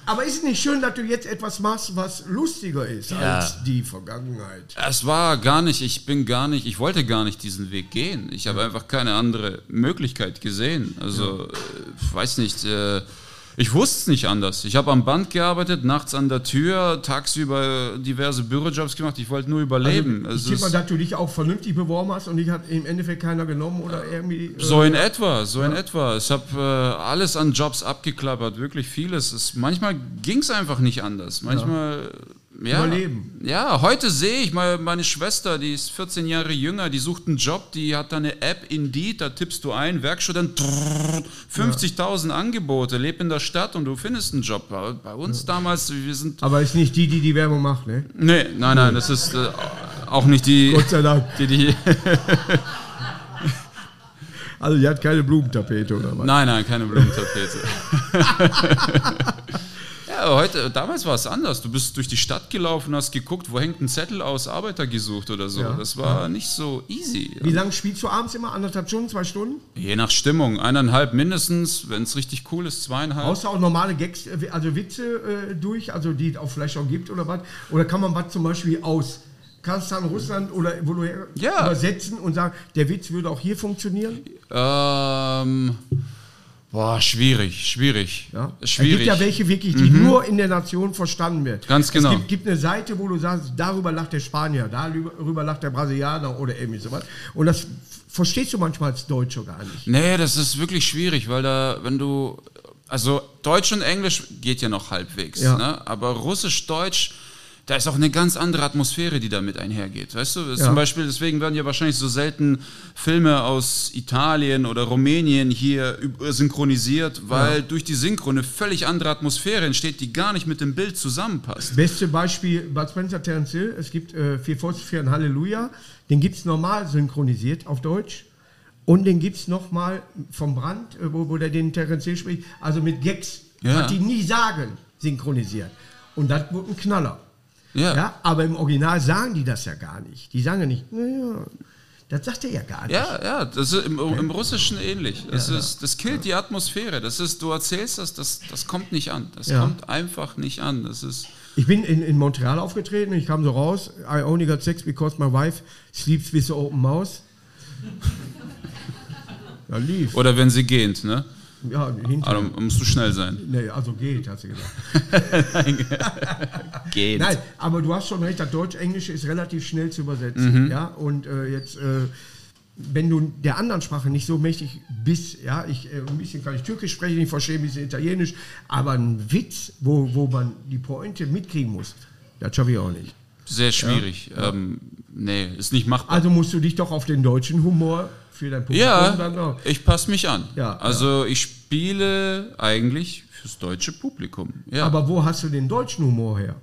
Aber ist es nicht schön, dass du jetzt etwas machst, was lustiger ist als die Vergangenheit? Es war gar nicht, ich bin gar nicht, ich wollte gar nicht diesen Weg gehen. Ich habe einfach keine andere Möglichkeit gesehen. Also, äh, weiß nicht, äh, ich wusste es nicht anders. Ich habe am Band gearbeitet, nachts an der Tür, tagsüber diverse Bürojobs gemacht. Ich wollte nur überleben. ich tippe mal, ist- dass du dich auch vernünftig beworben hast und dich hat im Endeffekt keiner genommen oder irgendwie. äh, So in etwa, so in etwa. Ich habe äh, alles an Jobs abgeklappert, wirklich vieles. Es, manchmal ging es einfach nicht anders. Manchmal, ja. Überleben. Ja, heute sehe ich mal meine Schwester, die ist 14 Jahre jünger, die sucht einen Job, die hat da eine App Indeed, da tippst du ein, Werkstudent, trrr, 50.000 Angebote, leb in der Stadt und du findest einen Job. Bei, uns damals, wir sind. aber ist nicht die, die die Werbung macht, ne? Nee, nein, nein, das ist äh, auch nicht die. Gott sei Dank. die, die Also, die hat keine Blumentapete oder was? Nein, nein, keine Blumentapete. ja, heute, damals war es anders. Du bist durch die Stadt gelaufen, hast geguckt, wo hängt ein Zettel aus, Arbeiter gesucht oder so. Ja. Das war nicht so easy. Wie lange spielst du abends immer? Anderthalb Stunden, zwei Stunden? Je nach Stimmung, eineinhalb mindestens, wenn es richtig cool ist, zweieinhalb. Haust du auch normale Gags, äh, also Witze äh, durch, also die es auch vielleicht auch gibt oder was? Oder kann man was zum Beispiel aus Kasachstan, Russland oder wo du her Ja. übersetzen und sagen, der Witz würde auch hier funktionieren? Ähm, Boah, schwierig, schwierig. Ja? Es Schwierig. gibt ja welche wirklich, die nur in der Nation verstanden wird. Ganz genau. Es gibt, gibt eine Seite, wo du sagst, darüber lacht der Spanier, darüber lacht der Brasilianer oder irgendwie sowas. Und das verstehst du manchmal als Deutscher gar nicht. Nee, das ist wirklich schwierig, weil da, wenn du, also Deutsch und Englisch geht ja noch halbwegs, Ja. ne? aber Russisch-Deutsch, da ist auch eine ganz andere Atmosphäre, die damit einhergeht. Weißt du, Ja. zum Beispiel, deswegen werden ja wahrscheinlich so selten Filme aus Italien oder Rumänien hier synchronisiert, weil durch die Synchro eine völlig andere Atmosphäre entsteht, die gar nicht mit dem Bild zusammenpasst. Beste Beispiel, Bud Spencer, Terence Hill. Es gibt äh, Vier Fäuste für ein Halleluja. Den gibt es normal synchronisiert auf Deutsch. Und den gibt es nochmal vom Brand, äh, wo, wo der den Terence Hill spricht, also mit Gags, Ja. was die nie sagen, synchronisiert. Und das wird ein Knaller. Ja. Ja, aber im Original sagen die das ja gar nicht. Die sagen ja nicht, naja, das sagt er ja gar nicht. Ja, ja, das ist im, im Russischen ähnlich. Das, ist, das killt die Atmosphäre. Das ist, du erzählst das, das, das kommt nicht an. Das Ja. kommt einfach nicht an. Das ist, Ich bin in, in Montreal aufgetreten, ich kam so raus, I only got sex because my wife sleeps with the open mouth. Ja, lief. oder wenn sie gähnt, ne? Ja, hinterher. Also musst du schnell sein. Nee, also geht, hast du gesagt. Geht. Nein, aber du hast schon recht, das Deutsch-Englische ist relativ schnell zu übersetzen. Mhm. Ja, und äh, jetzt, äh, wenn du der anderen Sprache nicht so mächtig bist, ja, ich, äh, ein bisschen kann ich Türkisch sprechen, ich verstehe ein bisschen Italienisch, aber ein Witz, wo, wo man die Pointe mitkriegen muss, das schaffe ich auch nicht. Sehr schwierig. Ähm, nee, ist nicht machbar. Also musst du dich doch auf den deutschen Humor für dein Publikum ja, ich passe mich an. Ja, also ich spiele eigentlich fürs deutsche Publikum. Ja. Aber wo hast du den deutschen Humor her?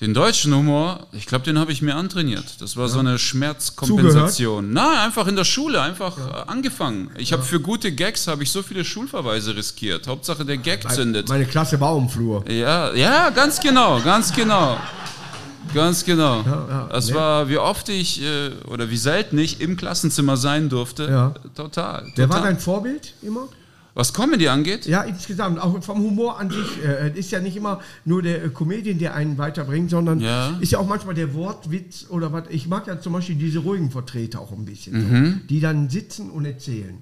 Den deutschen Humor, ich glaube, den habe ich mir antrainiert. Das war so eine Schmerzkompensation. Nein, einfach in der Schule, einfach äh, angefangen. Ich habe für gute Gags habe ich so viele Schulverweise riskiert. Hauptsache der Gag zündet. Meine Klasse war im Flur. Ja, ja, ganz genau, ganz genau. Ganz genau. ja, das ne? war, wie oft ich äh, oder wie selten ich im Klassenzimmer sein durfte. Ja. Total. Wer war total. dein Vorbild immer? Was Comedy angeht? Ja, insgesamt, auch vom Humor an sich. Äh, Es ist ja nicht immer nur der äh, Comedian, der einen weiterbringt, sondern Ja. ist ja auch manchmal der Wortwitz oder was. Ich mag ja zum Beispiel diese ruhigen Vertreter auch ein bisschen, so, die dann sitzen und erzählen.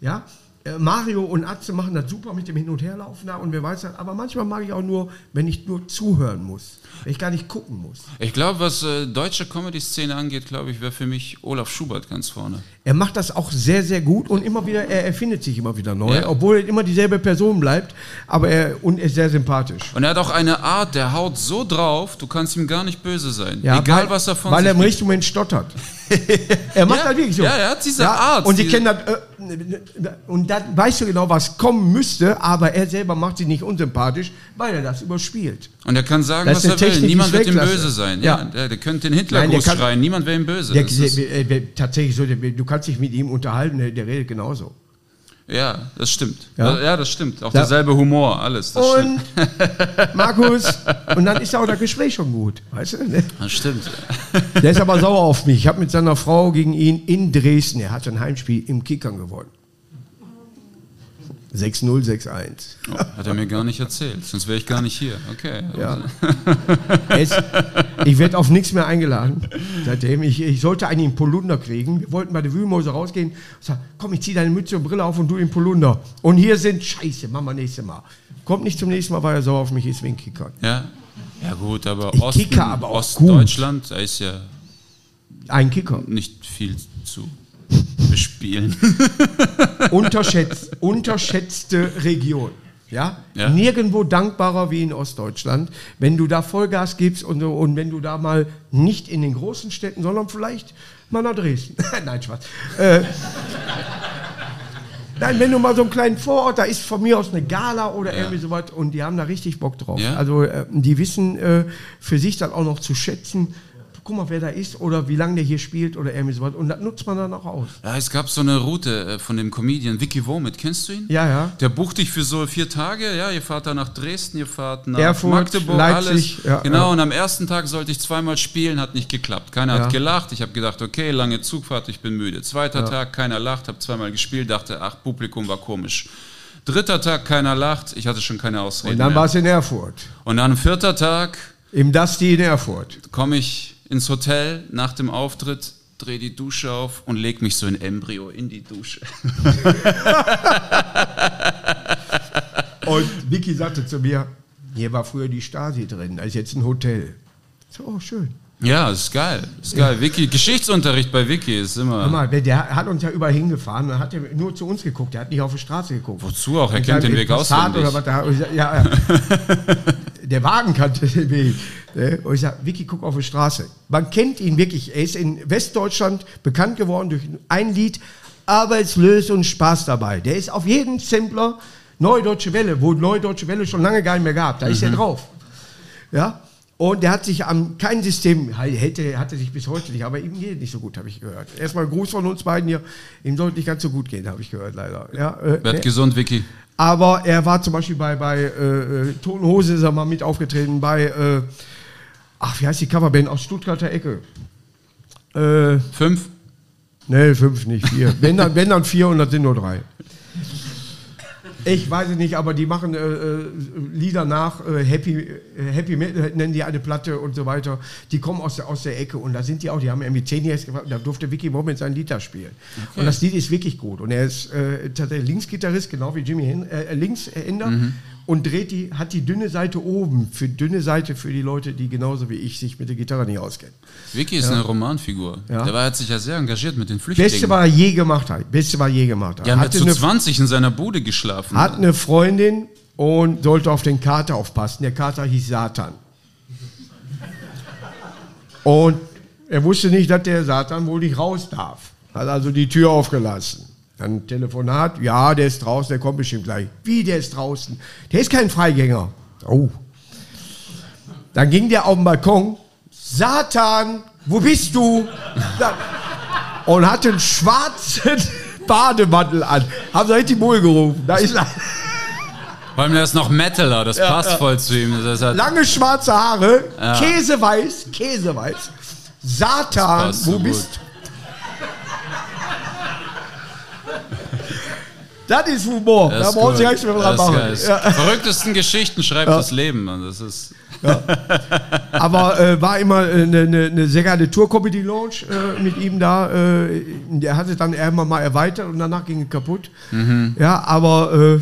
Ja, Äh, Mario und Atze machen das super mit dem Hin- und Herlaufen da und wer weiß das. Aber manchmal mag ich auch nur, wenn ich nur zuhören muss, wenn ich gar nicht gucken muss. Ich glaube, was äh, deutsche Comedy-Szene angeht, glaube ich, wäre für mich Olaf Schubert ganz vorne. Er macht das auch sehr, sehr gut und immer wieder, er erfindet sich immer wieder neu, Ja. obwohl er immer dieselbe Person bleibt, aber er und er ist sehr sympathisch. Und er hat auch eine Art, der haut so drauf, du kannst ihm gar nicht böse sein. Egal, weil, was er von Weil sich er im richtigen Moment stottert. er macht Ja, das wirklich so. ja, er hat diese Art, Und die- kennen das. Äh, und dann weißt du genau, was kommen müsste, aber er selber macht sich nicht unsympathisch, weil er das überspielt. Und er kann sagen, was er will. Technik, die Niemand wird ihm böse sein. Ja. Ja. Der, der könnte den Nein, der Hitlergruß kann- schreien. Niemand wäre ihm böse. Der, Das ist, der, der, tatsächlich so, der, du kannst dich mit ihm unterhalten, der, der redet genauso. ja, das stimmt. Ja. Ja, das stimmt. Auch Ja. derselbe Humor, alles. Das stimmt. Und Markus, und dann ist auch das Gespräch schon gut. Weißt du? ne? Das stimmt. Der ist aber sauer auf mich. Ich habe mit seiner Frau gegen ihn in Dresden, er hat ein Heimspiel im Kickern gewonnen. 6-0, 6-1. Oh, hat er mir gar nicht erzählt. Sonst wäre ich gar nicht hier. Okay. Ja. Es, ich werde auf nichts mehr eingeladen. Seitdem ich, ich sollte eigentlich einen Polunder kriegen. Wir wollten bei der Wühlmäuse rausgehen. Ich sag, komm, ich zieh deine Mütze und Brille auf und du den Polunder. Und hier sind Scheiße, machen wir nächstes Mal. Kommt nicht zum nächsten Mal, weil er sauer auf mich ist wegen Kickern. Ja. Ja gut, aber Ich Osten, aber Ostdeutschland, da ist ja Ein Kicker. nicht viel zu bespielen. Unterschätzt, unterschätzte Region. Ja? Ja. Nirgendwo dankbarer wie in Ostdeutschland, wenn du da Vollgas gibst und, und wenn du da mal nicht in den großen Städten, sondern vielleicht mal nach Dresden. Nein, Spaß. Äh, Nein, wenn du mal so einen kleinen Vorort, da ist von mir aus eine Gala oder Ja. irgendwie sowas und die haben da richtig Bock drauf. Ja. Also äh, die wissen äh, für sich dann auch noch zu schätzen, guck mal, wer da ist oder wie lange der hier spielt oder irgendwie sowas. Und das nutzt man dann auch aus. Ja, es gab so eine Route äh, von dem Comedian Vicky Womit. Kennst du ihn? Ja, ja. Der bucht dich für so vier Tage. Ja, ihr fahrt da nach Dresden, ihr fahrt nach Erfurt, Magdeburg, Leipzig, alles. ja, genau. ja. Und am ersten Tag sollte ich zweimal spielen, hat nicht geklappt. Keiner Ja. hat gelacht. Ich habe gedacht, okay, lange Zugfahrt, ich bin müde. Zweiter Tag, keiner lacht, habe zweimal gespielt, dachte, ach, Publikum war komisch. Dritter Tag, keiner lacht. Ich hatte schon keine Ausreden Und dann war es in Erfurt. Und dann vierter Tag Im Dusty in Erfurt. komme ich ins Hotel nach dem Auftritt, drehe die Dusche auf und leg mich so in Embryo in die Dusche. Und Vicky sagte zu mir, hier war früher die Stasi drin, da ist jetzt ein Hotel. So, oh, schön. Ja, ist geil. Ist geil. Vicky, Geschichtsunterricht bei Vicky ist Hör immer. mal, der- hat uns ja überall hingefahren, dann hat er nur zu uns geguckt, der hat nicht auf die Straße geguckt. Wozu auch? Er kennt den Weg. Oder was da, und sag, ja, ja. der Wagen kannte den Weg. Ne? Und ich sage, Vicky, guck auf die Straße. Man kennt ihn wirklich. Er ist in Westdeutschland bekannt geworden durch ein Lied, Arbeitslos und Spaß dabei. Der ist auf jedem Sampler Neue Deutsche Welle, wo Neue Deutsche Welle schon lange gar nicht mehr gab. Da ist er drauf. Ja. Und der hat sich an kein System, hätte, hatte sich bis heute nicht, aber ihm geht nicht so gut, habe ich gehört. Erstmal ein Gruß von uns beiden hier. Ihm sollte nicht ganz so gut gehen, habe ich gehört, leider. Ja, äh, Werd gesund, Vicky. aber er war zum Beispiel bei, bei äh, äh, Toten Hose ist er mal mit aufgetreten, bei, äh, ach, wie heißt die Coverband aus Stuttgarter Ecke? Äh, Fünf? ne, fünf, nicht vier. wenn, dann, wenn dann vier und das sind nur drei. Ich weiß es nicht, aber die machen äh, äh, Lieder nach, äh, Happy, äh, Happy Metal nennen die eine Platte und so weiter. Die kommen aus der, aus der Ecke und da sind die auch, die haben irgendwie zehn Jahre gefragt, da durfte Vicky Moment sein Lied da spielen. Und das Lied ist wirklich gut. Und er ist äh, tatsächlich Linksgitarrist, genau wie Jimmy Hen äh, Linkshänder und dreht die, hat die dünne Seite oben, für dünne Seite für die Leute, die genauso wie ich sich mit der Gitarre nicht auskennen. Vicky ist eine Romanfigur. Ja. Der war, hat sich ja sehr engagiert mit den Flüchtlingen. Beste, was er je gemacht hat. Beste, was er je gemacht hat. Ja Hatte zu eine 20 in seiner Bude geschlafen. hat eine Freundin und sollte auf den Kater aufpassen. Der Kater hieß Satan. Und er wusste nicht, dass der Satan wohl nicht raus darf. Hat also die Tür aufgelassen. Dann Telefonat, ja, der ist draußen, der kommt bestimmt gleich. Wie, der ist draußen? Der ist kein Freigänger. Oh. Dann ging der auf den Balkon. Satan, wo bist du? Und hatte einen schwarzen Bademantel an. Haben sie richtig wohl gerufen. Da ist er. Vor allem, der ist noch Metaler, das passt voll zu ihm. Hat, Lange schwarze Haare, Käseweiß, Käseweiß. Satan, wo bist du? Das ist Humor. das da brauchen Sie gut. nichts mehr dran machen. Ja. Verrücktesten Geschichten schreibt das Leben. Das ist, Aber äh, war immer äh, eine, eine, eine sehr geile Tour-Comedy-Lounge äh, mit ihm da. Äh, der hatte dann irgendwann mal erweitert und danach ging es kaputt. Mhm. Ja, aber äh,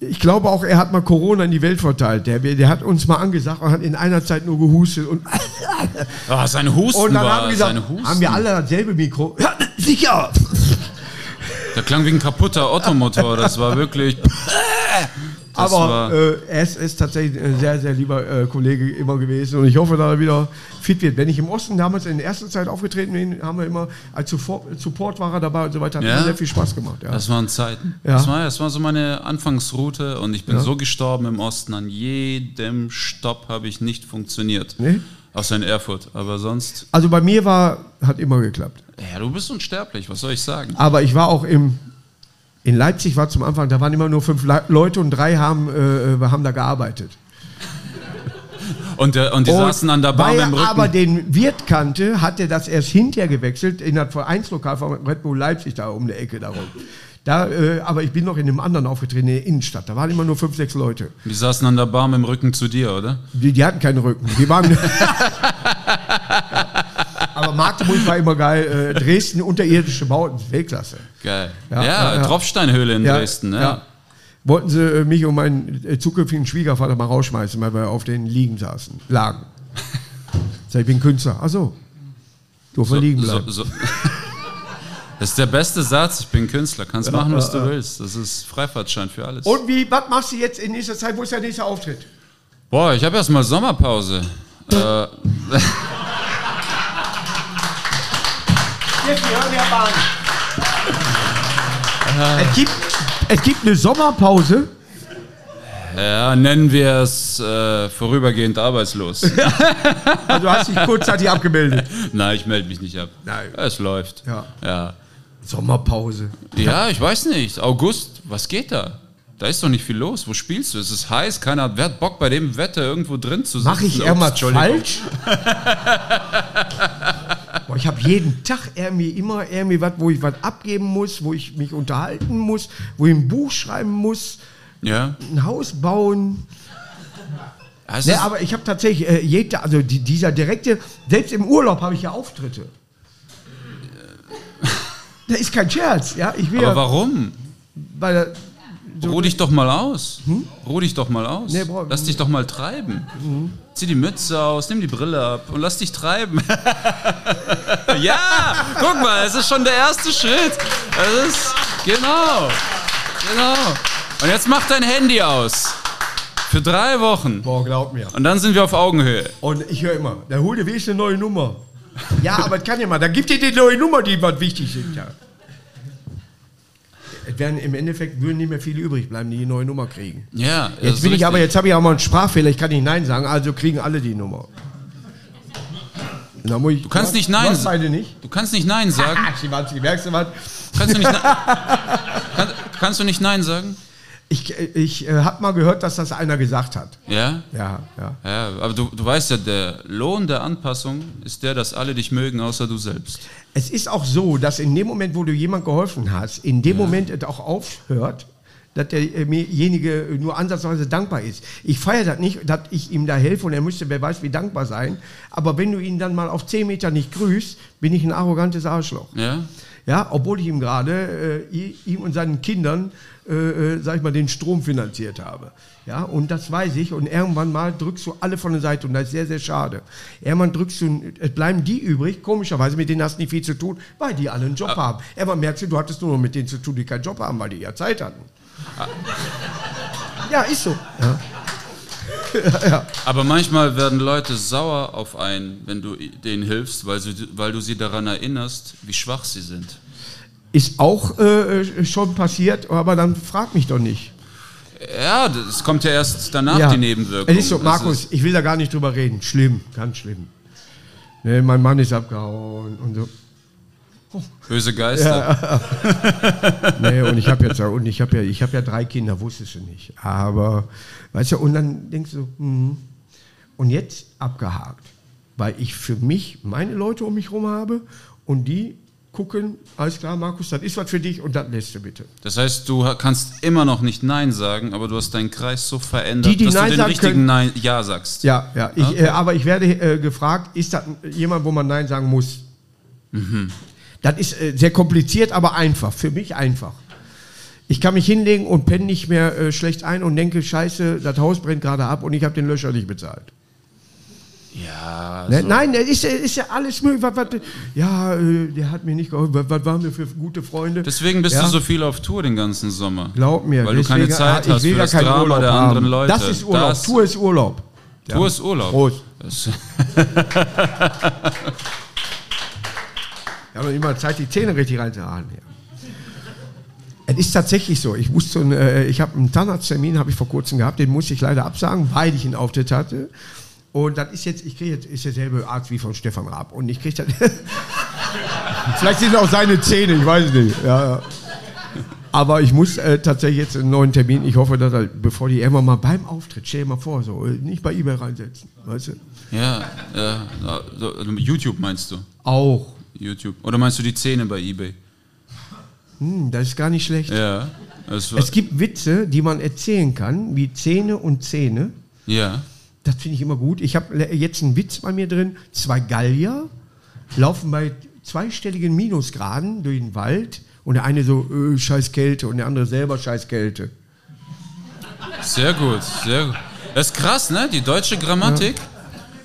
ich glaube auch, er hat mal Corona in die Welt verteilt. Der, der hat uns mal angesagt und hat in einer Zeit nur gehustet. Und, oh, sein Husten und dann war, haben gesagt, seine Husten. haben wir alle dasselbe Mikro? Ja, sicher. Der klang wie ein kaputter Ottomotor. Das war wirklich. Das aber äh, er ist, tatsächlich ein sehr, sehr lieber äh, Kollege immer gewesen und ich hoffe, dass er wieder fit wird. Wenn ich im Osten damals in der ersten Zeit aufgetreten bin, haben wir immer als Support, war er dabei und so weiter. Hat Ja? mir sehr viel Spaß gemacht. Ja. Das waren Zeiten. Ja. Das, war, das war so meine Anfangsroute und ich bin so gestorben im Osten. An jedem Stopp habe ich nicht funktioniert. Nee? Außer in Erfurt. Aber sonst. Also bei mir war, hat immer geklappt. Ja, du bist unsterblich, was soll ich sagen? Aber ich war auch im, in Leipzig war zum Anfang, da waren immer nur fünf Le Leute und drei haben, äh, haben da gearbeitet. Und, der, und die Und saßen an der Bar mit dem Rücken. aber den Wirt kannte, hat er das erst hinterher gewechselt in das Vereinslokal von Red Bull Leipzig da um die Ecke darum. Da, äh, aber ich bin noch in einem anderen aufgetreten, in der Innenstadt. Da waren immer nur fünf, sechs Leute. die saßen an der Bar mit dem Rücken zu dir, oder? Die, die hatten keinen Rücken. Die waren. aber Magdeburg war immer geil. Äh, Dresden, unterirdische Bauten, Weltklasse. Geil. Ja, Ja, ja. Tropfsteinhöhle in Dresden, ne? Wollten sie äh, mich und meinen äh, zukünftigen Schwiegervater mal rausschmeißen, weil wir auf den Liegen saßen, lagen. Ich bin Künstler. Ach so. Durfte So, liegen so, bleiben. so. Das ist der beste Satz. Ich bin Künstler. Kannst machen, was du willst. Das ist Freifahrtschein für alles. Und wie, was machst du jetzt in nächster Zeit? Wo ist der nächste Auftritt? Boah, ich habe erstmal Sommerpause. äh, Jetzt, wir hören ja Bahn. Es gibt, es gibt eine Sommerpause. ja, nennen wir es äh, vorübergehend arbeitslos. Also du hast dich kurzzeitig abgemeldet. Nein, ich melde mich nicht ab. Nein. Es läuft. Ja. ja. Sommerpause. Ja, ich weiß nicht. August, was geht da? Da ist doch nicht viel los. Wo spielst du? Es ist heiß, keiner hat wer hat Bock bei dem Wetter irgendwo drin zu sitzen. Mache ich irgendwas falsch? Boah, ich habe jeden Tag irgendwie immer irgendwie was, wo ich was abgeben muss, wo ich mich unterhalten muss, wo ich ein Buch schreiben muss, Ja. ein Haus bauen. Es Ne, ist- aber ich habe tatsächlich, äh, jeder, also die, dieser direkte, selbst im Urlaub habe ich ja Auftritte. Da ist kein Scherz, ja. Ich will aber ja, warum? weil so Ruh dich doch mal aus. Ruh dich doch mal aus. Nee, brauch- lass dich doch mal treiben. Zieh die Mütze aus, nimm die Brille ab und lass dich treiben. ja, guck mal, es ist schon der erste Schritt. Es ist, genau, genau. Und jetzt mach dein Handy aus. Für drei Wochen. Boah, glaub mir. Und dann sind wir auf Augenhöhe. Und ich höre immer, da hol dir wenigstens eine neue Nummer. Ja, aber das kann ja mal. Da gibt dir die neue Nummer, die was wichtig sind. Ja. Es werden im Endeffekt würden nicht mehr viele übrig bleiben, die die neue Nummer kriegen. Ja, Jetzt ist bin ich aber, jetzt habe ich auch mal einen Sprachfehler, ich kann nicht Nein sagen, also kriegen alle die Nummer. Du Du kannst nicht Nein sagen. nicht. Du kannst nicht Nein sagen. Ah, Schimanski, merkst du was? Kannst du nicht, Nein- kann, kannst du nicht Nein sagen? Ich, ich äh, habe mal gehört, dass das einer gesagt hat. Ja? Ja, ja. Ja, aber du, du weißt ja, der Lohn der Anpassung ist der, dass alle dich mögen, außer du selbst. Es ist auch so, dass in dem Moment, wo du jemand geholfen hast, in dem Moment es auch aufhört, dass derjenige nur ansatzweise dankbar ist. Ich feiere das nicht, dass ich ihm da helfe und er müsste, wer weiß, wie dankbar sein. Aber wenn du ihn dann mal auf 10 Meter nicht grüßt, bin ich ein arrogantes Arschloch. Ja? Ja, obwohl ich ihm gerade, äh, ihm und seinen Kindern, äh, äh, sag ich mal, den Strom finanziert habe. Ja, und das weiß ich. Und irgendwann mal drückst du alle von der Seite und das ist sehr, sehr schade. Irgendwann drückst du, es bleiben die übrig, komischerweise, mit denen hast du nicht viel zu tun, weil die alle einen Job haben. Irgendwann merkst du, du hattest nur noch mit denen zu tun, die keinen Job haben, weil die ja Zeit hatten. Ja, ist so. Ja. Aber manchmal werden Leute sauer auf einen, wenn du denen hilfst, weil, sie, weil du sie daran erinnerst, wie schwach sie sind. Ist auch äh, schon passiert, aber dann frag mich doch nicht. Ja, das kommt ja erst danach, Ja. die Nebenwirkung. Es ist so, Markus, ist- ich will da gar nicht drüber reden. Schlimm, ganz schlimm. Ne, mein Mann ist abgehauen und so. Böse Geister. Nee, und ich habe jetzt und ich habe ja, ich habe ja drei Kinder, wusstest du nicht. Aber weißt du, und dann denkst du, hm, und jetzt abgehakt, weil ich für mich meine Leute um mich herum habe und die gucken, alles klar, Markus, das ist was für dich und das lässt du bitte. Das heißt, du kannst immer noch nicht Nein sagen, aber du hast deinen Kreis so verändert, Die, die dass Nein du den richtigen können- Nein Ja sagst. Ja, ja. Ich, Okay. äh, aber ich werde äh, gefragt, ist das jemand, wo man Nein sagen muss? Das ist äh, sehr kompliziert, aber einfach. Für mich einfach. Ich kann mich hinlegen und penne nicht mehr äh, schlecht ein und denke, scheiße, das Haus brennt gerade ab und ich habe den Löscher nicht bezahlt. Ja, Ne? so. Nein, das ist, ist ja alles möglich. Was, was, ja, äh, der hat mir nicht geholfen. Was, was waren wir für gute Freunde? Deswegen bist ja? du so viel auf Tour den ganzen Sommer. Glaub mir. Weil du keine deswegen- Zeit ah, hast ich will für das Drama Urlaub der haben. anderen Leute. Das ist Urlaub. Das- Tour ist Urlaub. Tour ist Urlaub. Prost. Das, Wir haben immer Zeit, die Zähne richtig reinzuhauen. Es ist tatsächlich so. Ich musste, äh, ich habe einen Zahnarzttermin, habe ich vor kurzem gehabt, den musste ich leider absagen, weil ich einen Auftritt hatte. Und das ist jetzt, ich kriege jetzt, ist derselbe Arzt wie von Stefan Raab. Und ich kriege dann, vielleicht sind es auch seine Zähne, ich weiß es nicht. Ja. Aber ich muss äh, tatsächlich jetzt einen neuen Termin. Ich hoffe, dass er, bevor die immer mal beim Auftritt, stell dir mal vor, so, äh, nicht bei eBay reinsetzen, weißt du? ja, ja. So, YouTube meinst du? Auch. YouTube. Oder meinst du die Zähne bei eBay? Hm, das ist gar nicht schlecht. Ja. Es gibt Witze, die man erzählen kann, wie Zähne und Zähne. ja. Das finde ich immer gut. Ich habe jetzt einen Witz bei mir drin. Zwei Gallier laufen bei zweistelligen Minusgraden durch den Wald und der eine so, äh, scheiß Kälte und der andere selber scheiß Kälte. Sehr gut, sehr gut. Das ist krass, ne? Die deutsche Grammatik,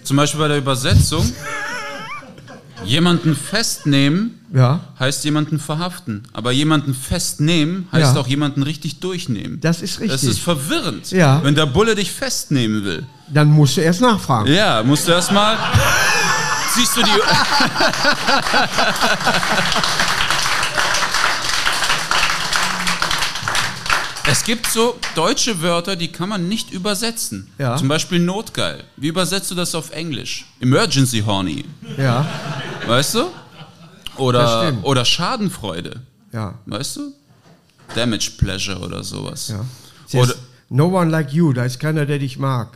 zum Beispiel bei der Übersetzung, jemanden festnehmen Ja, heißt jemanden verhaften. Aber jemanden festnehmen heißt Ja. auch jemanden richtig durchnehmen. das ist richtig. Das ist verwirrend. Ja. Wenn der Bulle dich festnehmen will. Dann musst du erst nachfragen. Ja, musst du erstmal. Siehst du die. Es gibt so deutsche Wörter, die kann man nicht übersetzen. Ja. Zum Beispiel notgeil. Wie übersetzt du das auf Englisch? Emergency horny. Ja, Weißt du? Oder, oder Schadenfreude. ja, Weißt du? Damage pleasure oder sowas. ja. Oder, no one like you, da ist keiner, der dich mag.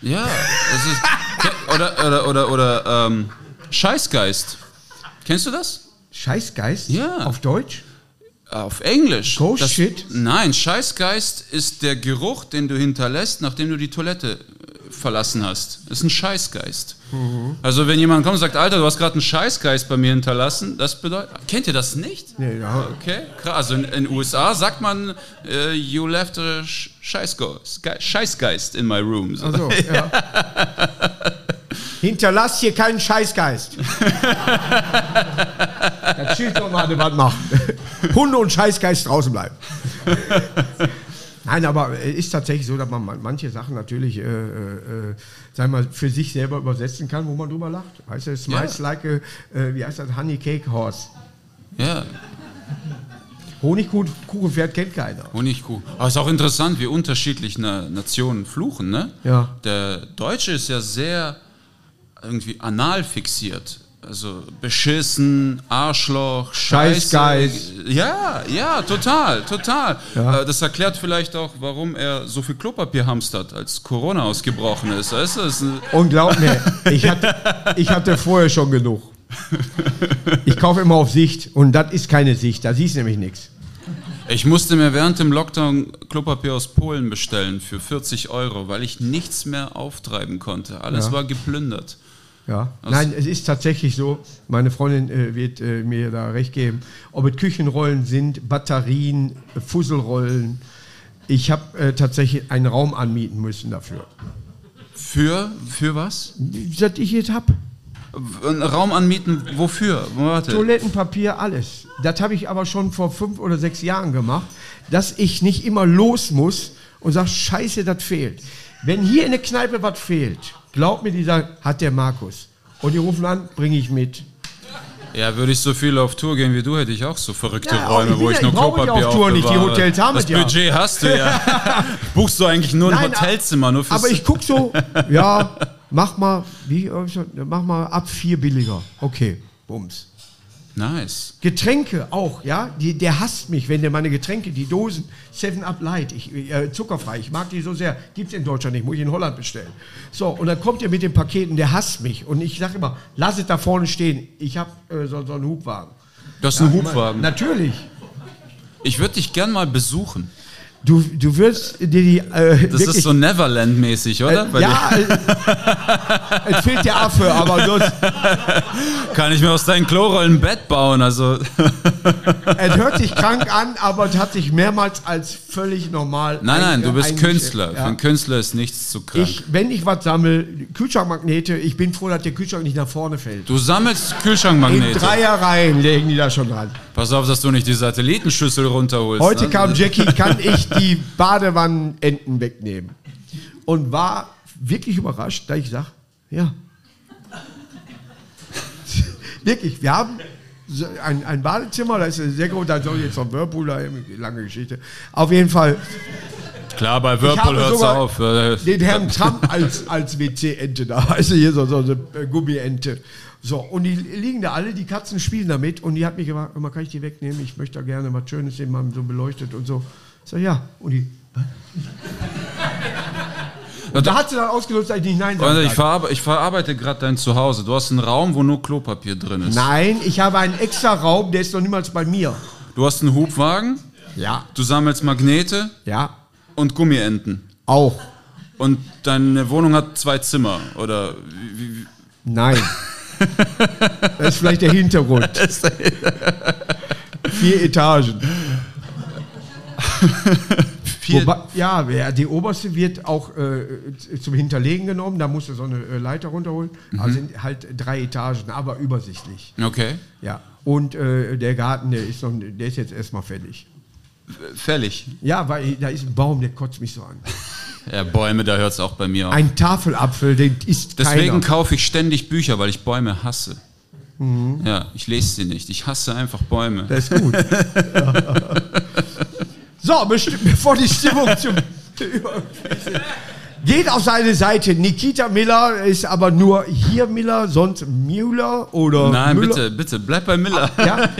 Ja, das ist. Oder, oder, oder, oder ähm, Scheißgeist. Kennst du das? Scheißgeist? Ja. Auf Deutsch? Auf Englisch. Ghost das, shit? Nein, Scheißgeist ist der Geruch, den du hinterlässt, nachdem du die Toilette äh, verlassen hast. Das ist ein Scheißgeist. Also wenn jemand kommt und sagt, Alter, du hast gerade einen Scheißgeist bei mir hinterlassen, das bedeutet, kennt ihr das nicht? Nee, ja. Okay, krass. Also in den USA sagt man, äh, you left a Scheißgeist, Ge- Scheißgeist in my room. So. Also, ja. Hinterlass hier keinen Scheißgeist. das Schild soll mal was machen. Hunde und Scheißgeist draußen bleiben. Nein, aber es ist tatsächlich so, dass man man- manche Sachen natürlich, äh, äh, sagen wir mal, für sich selber übersetzen kann, wo man drüber lacht. Weißt du, smiles Ja. like a, äh, wie heißt das, Honey Cake Horse. Ja, Honigkuchenpferd kennt keiner. Honigkuh. Aber es ist auch interessant, wie unterschiedlich Na Nationen fluchen, ne? Ja. Der Deutsche ist ja sehr irgendwie anal fixiert. Also beschissen, Arschloch, Scheiße. Scheißgeist. Ja, ja, total, total. Ja. Äh, Das erklärt vielleicht auch, warum er so viel Klopapier hamstert, als Corona ausgebrochen ist. Weißt du, Und glaub mir, ich hatte, ich hatte vorher schon genug. Ich kaufe immer auf Sicht und das ist keine Sicht, da siehst du nämlich nichts. Ich musste mir während dem Lockdown Klopapier aus Polen bestellen für 40 Euro, weil ich nichts mehr auftreiben konnte. Alles Ja. war geplündert. Ja. Nein, es ist tatsächlich so, meine Freundin äh, wird äh, mir da recht geben, ob es Küchenrollen sind, Batterien, Fusselrollen. Ich habe äh, tatsächlich einen Raum anmieten müssen dafür. Für, für was? Das ich jetzt habe. Raum anmieten, wofür? Warte. Toilettenpapier, alles. Das habe ich aber schon vor fünf oder sechs Jahren gemacht, dass ich nicht immer los muss und sage, scheiße, das fehlt. Wenn hier in der Kneipe was fehlt, glaub mir, die sagen, hat der Markus. Und die rufen an, bringe ich mit. Ja, würde ich so viel auf Tour gehen wie du, hätte ich auch so verrückte Ja, Räume, ich wo ich nur ich die Klopapier auf Tour nicht, die. Hotels haben Das ja. Budget hast du ja. Buchst du eigentlich nur ein Nein, Hotelzimmer, nur Aber ich guck so, ja, mach mal, wie, äh, mach mal ab vier billiger. Okay, bums. Nice. Getränke auch, ja. Die, der hasst mich, wenn der meine Getränke, die Dosen, 7 Up Light, ich, äh, zuckerfrei, ich mag die so sehr. Gibt's in Deutschland nicht, muss ich in Holland bestellen. So, und dann kommt er mit den Paketen, der hasst mich. Und ich sage immer, lass es da vorne stehen. Ich habe äh, so, so einen Hubwagen. Das ist ein Hubwagen. Natürlich. Ich würde dich gern mal besuchen. Du, du wirst dir die. Äh, Das ist so Neverland-mäßig, oder? Bei ja, äh, es fehlt der Affe, aber sonst. kann ich mir aus deinen Klorollen ein Bett bauen. Also Es hört sich krank an, aber es hat sich mehrmals als völlig normal. nein, nein, du bist. Künstler. Für Ja. einen Künstler ist nichts zu krank. Ich, wenn ich was sammle, Kühlschrankmagnete, ich bin froh, dass der Kühlschrank nicht nach vorne fällt. du sammelst In Kühlschrankmagnete. Dreierreihen legen die da schon dran. Pass auf, dass du nicht die Satellitenschüssel runterholst. Heute ne? kam Jackie, kann ich die Badewannenenten wegnehmen. Und war wirklich überrascht, da ich sage, ja. wirklich, wir haben ein, ein Badezimmer, da ist sehr groß, da soll jetzt noch ein Whirlpool, da lange Geschichte. Auf jeden Fall Klar, bei Whirlpool hört's sogar auf. Den Herrn Trump als, als WC-Ente da. Also hier so, so eine Gummiente. So, und die liegen da alle, die Katzen spielen damit und die hat mich gefragt, immer kann ich die wegnehmen? Ich möchte da gerne was Schönes sehen, mal so beleuchtet und so. Ich sag, ja. Und die. Und da hat sie dann ausgenutzt, dass ich nicht Nein sagen ich, kann. verarbe ich verarbeite gerade dein Zuhause. Du hast einen Raum, wo nur Klopapier drin ist. Nein, ich habe einen extra Raum, der ist noch niemals bei mir. Du hast einen Hubwagen, Ja. du sammelst Magnete Ja. und Gummienten. Auch. Und deine Wohnung hat zwei Zimmer. Oder wie, wie, Nein. Das ist vielleicht der Hintergrund. Vier Etagen. Wobei, ja, die oberste wird auch äh, zum Hinterlegen genommen. Da musst du so eine äh, Leiter runterholen. Also sind halt drei Etagen, aber übersichtlich. Okay. Ja. Und äh, der Garten, der ist, noch, der ist jetzt erstmal fällig. Fällig. Ja, weil da ist ein Baum, der kotzt mich so an. Ja, Bäume, da hört es auch bei mir auf. Ein Tafelapfel, den isst Deswegen keiner. kaufe ich ständig Bücher, weil ich Bäume hasse. Mhm. Ja, ich lese sie nicht. Ich hasse einfach Bäume. Das ist gut. so, bevor die Stimmung zum Geht auf seine Seite. Nikita Miller ist aber nur hier Miller, sonst Müller oder Nein, Müller. bitte, bitte, bleib bei Miller. Ja?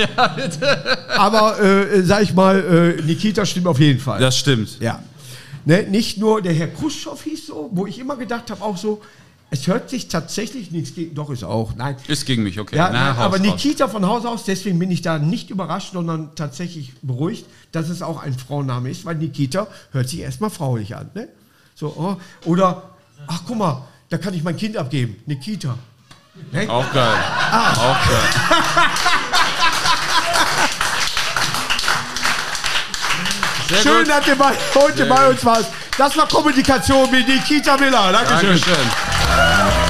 Aber äh, sag ich mal, äh, Nikita stimmt auf jeden Fall. Das stimmt. Ja. Ne, nicht nur der Herr Khrushchev hieß so, wo ich immer gedacht habe, auch so, es hört sich tatsächlich nichts gegen, doch ist auch, nein. Ist gegen mich, okay. Ja, Na, nein, Haus, aber Nikita von Haus aus, deswegen bin ich da nicht überrascht, sondern tatsächlich beruhigt, dass es auch ein Frauenname ist, weil Nikita hört sich erstmal fraulich an. Ne? So, oh, oder, ach guck mal, da kann ich mein Kind abgeben, Nikita. Ne? Auch geil. Ah. Auch geil. Schön, dass ihr bei, heute Sehr bei uns wart. Das war Kommunikation mit Nikita Miller. Dankeschön. Dankeschön. Thank you.